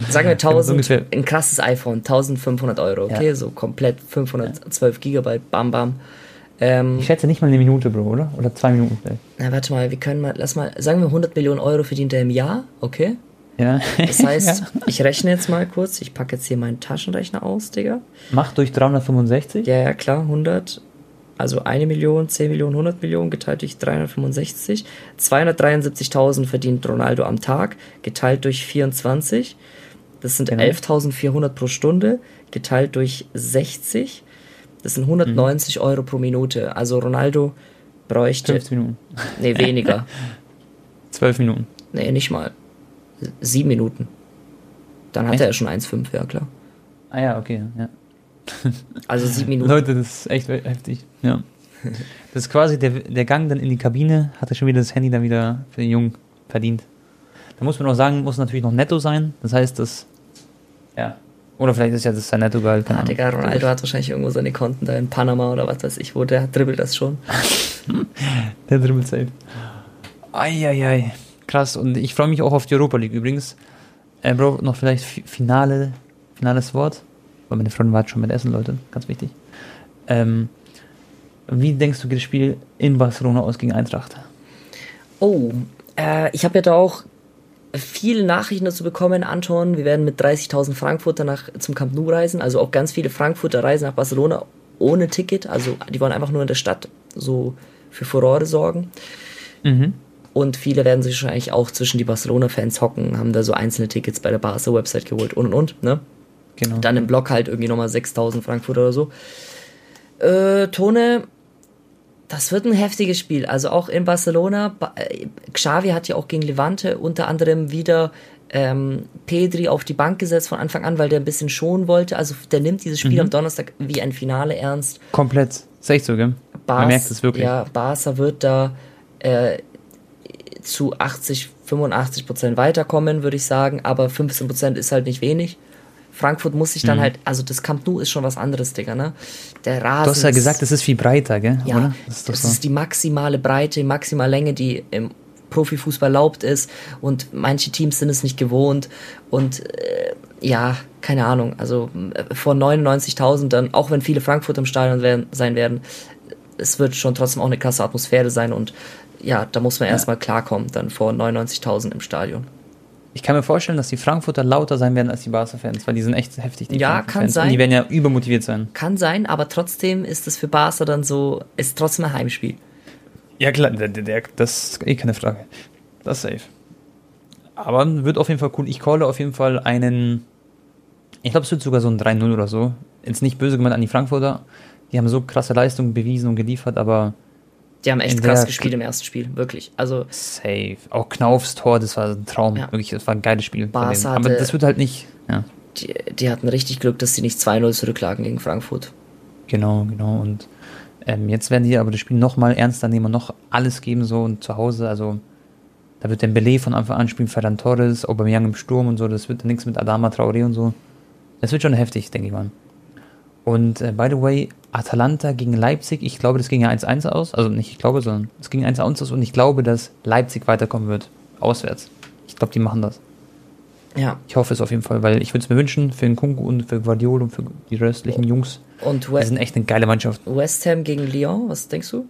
Sagen wir so 1000, ungefähr. ein krasses iPhone, 1500 Euro, okay? Ja. So komplett 512 Gigabyte, bam, bam. Ähm, Ich schätze nicht mal eine Minute, Bro, oder? Oder zwei Minuten vielleicht. na, warte mal, wir können mal, lass mal, sagen wir 100 Millionen Euro verdient er im Jahr, okay? Ja. Das heißt, ja. ich rechne jetzt mal kurz, ich packe jetzt hier meinen Taschenrechner aus, Digga. Macht durch 365. Ja, ja, klar, 100. Also 1 Million, 10 Millionen, 100 Millionen geteilt durch 365. 273.000 verdient Ronaldo am Tag, geteilt durch 24. Das sind Genau. 11.400 pro Stunde, geteilt durch 60. Das sind 190 Euro pro Minute. Also Ronaldo bräuchte. 15 Minuten. Nee, weniger. 12 Minuten. nee, nicht mal. Sieben Minuten. Dann hat Echt? er ja schon 1,5, ja klar. Ah ja, okay, ja. Also sieben Minuten. Leute, das ist echt heftig. Ja. Das ist quasi der, der Gang dann in die Kabine, hat er schon wieder das Handy dann wieder für den Jungen verdient. Da muss man auch sagen, muss natürlich noch netto sein. Das heißt, das. Ja. Oder vielleicht ist ja das sein Nettogehalt. Ah. Digga, Ronaldo hat wahrscheinlich irgendwo seine Konten da in Panama oder was weiß ich, wo der dribbelt das schon. Der dribbelt safe. Eieiei. Krass. Und ich freue mich auch auf die Europa League übrigens. Äh, Bro, noch vielleicht fi- Finale, finales Wort. Weil meine Freundin war schon mit Essen, Leute. Ganz wichtig. Ähm, wie denkst du, geht das Spiel in Barcelona aus gegen Eintracht? Oh, äh, ich habe ja da auch viele Nachrichten dazu bekommen, Anton. Wir werden mit 30.000 Frankfurter nach, zum Camp Nou reisen. Also auch ganz viele Frankfurter reisen nach Barcelona ohne Ticket. Also die wollen einfach nur in der Stadt so für Furore sorgen. Mhm. Und viele werden sich wahrscheinlich auch zwischen die Barcelona-Fans hocken, haben da so einzelne Tickets bei der Barca-Website geholt und und und, ne? Genau. Dann im Block halt irgendwie nochmal 6000 Frankfurt oder so. Äh, Tone, das wird ein heftiges Spiel. Also auch in Barcelona. Ba äh, Xavi hat ja auch gegen Levante unter anderem wieder ähm, Pedri auf die Bank gesetzt von Anfang an, weil der ein bisschen schonen wollte. Also der nimmt dieses Spiel am Donnerstag wie ein Finale ernst. Komplett. Ist echt so, gell? Man Bas- merkt es wirklich. Ja, Barca wird da äh, zu 80, 85 Prozent weiterkommen, würde ich sagen. Aber 15 Prozent ist halt nicht wenig. Frankfurt muss sich Mhm. dann halt, also das Camp Nou ist schon was anderes, Digga, ne? Der Rasen. Du hast ja gesagt, es ist viel breiter, gell? ja, Oder? Das ist doch das so. ist die maximale Breite, maximale Länge, die im Profifußball erlaubt ist und manche Teams sind es nicht gewohnt und äh, ja, keine Ahnung, also äh, vor 99.000 dann, auch wenn viele Frankfurt im Stadion werden, sein werden, es wird schon trotzdem auch eine krasse Atmosphäre sein und ja, da muss man erstmal klarkommen, dann vor 99.000 im Stadion. Ich kann mir vorstellen, dass die Frankfurter lauter sein werden als die Barca-Fans, weil die sind echt heftig. Die Ja, kann Und sein. die werden ja übermotiviert sein. Kann sein, aber trotzdem ist es für Barca dann so, ist trotzdem ein Heimspiel. Ja, klar, der, der, das ist eh keine Frage. Das ist safe. Aber wird auf jeden Fall cool. Ich calle auf jeden Fall einen. Ich glaube, es wird sogar so ein 3-0 oder so. Jetzt nicht böse gemeint an die Frankfurter. Die haben so krasse Leistungen bewiesen und geliefert, aber Die haben echt krass der- gespielt im ersten Spiel, wirklich. Also safe. Auch Knaufs Tor, das war ein Traum. Ja. Wirklich, das war ein geiles Spiel. Barca denen. Aber hatte- das wird halt nicht. Ja, die, die hatten richtig Glück, dass sie nicht 2-0 zurücklagen gegen Frankfurt. genau, genau. Und ähm, jetzt werden die aber das Spiel noch mal ernster nehmen und noch alles geben so und zu Hause. Also da wird Dembele von Anfang an spielen, Ferran Torres, Aubameyang im Sturm und so. Das wird dann nichts mit Adama Traoré und so. Das wird schon heftig, denke ich mal. Und äh, by the way, Atalanta gegen Leipzig, ich glaube, das ging ja 1-1 aus. Also nicht ich glaube, sondern es ging 1-1 aus und ich glaube, dass Leipzig weiterkommen wird. Auswärts. Ich glaube, die machen das. Ja. Ich hoffe es auf jeden Fall, weil ich würde es mir wünschen für den Kunku und für Guardiola und für die restlichen Jungs. Und Die We sind echt eine geile Mannschaft. West Ham gegen Lyon, was denkst du?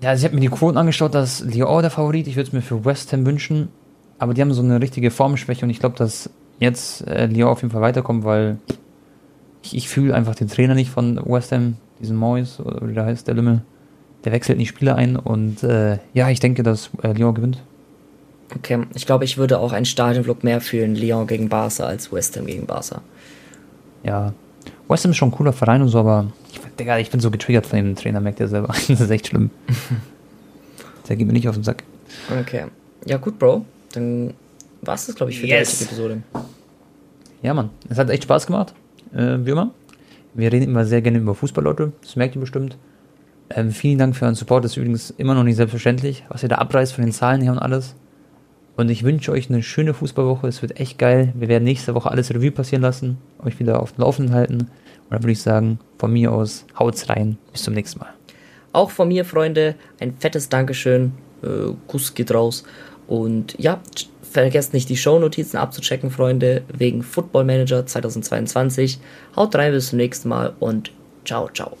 Ja, also ich habe mir die Quoten angeschaut, dass Lyon der Favorit. Ich würde es mir für West Ham wünschen. Aber die haben so eine richtige Formschwäche und ich glaube, dass jetzt äh, Lyon auf jeden Fall weiterkommt, weil ich, ich fühle einfach den Trainer nicht von West Ham, diesen Moyes, oder wie der heißt, der Lümmel. Der wechselt in die Spieler ein und äh, ja, ich denke, dass äh, Lyon gewinnt. Okay, ich glaube, ich würde auch einen Stadionblock mehr fühlen, Lyon gegen Barca als West Ham gegen Barca. Ja, West Ham ist schon ein cooler Verein und so, aber ich, Digga, ich bin so getriggert von dem Trainer, merkt er selber. das ist echt schlimm. der geht mir nicht auf den Sack. Okay. Ja, gut, Bro. Dann war es das, glaube ich, für Yes. die heutige Episode. Ja, Mann, es hat echt Spaß gemacht, äh, wie immer. Wir reden immer sehr gerne über Fußball, Leute, das merkt ihr bestimmt. Ähm, vielen Dank für euren Support, das ist übrigens immer noch nicht selbstverständlich, was ihr da abreißt von den Zahlen her und alles. Und ich wünsche euch eine schöne Fußballwoche, es wird echt geil. Wir werden nächste Woche alles Revue passieren lassen, euch wieder auf dem Laufenden halten. Und dann würde ich sagen, von mir aus, haut's rein, bis zum nächsten Mal. Auch von mir, Freunde, ein fettes Dankeschön. Äh, Kuss geht raus. Und ja, vergesst nicht, die Shownotizen abzuchecken, Freunde, wegen Football Manager 2022. Haut rein, bis zum nächsten Mal und ciao, ciao.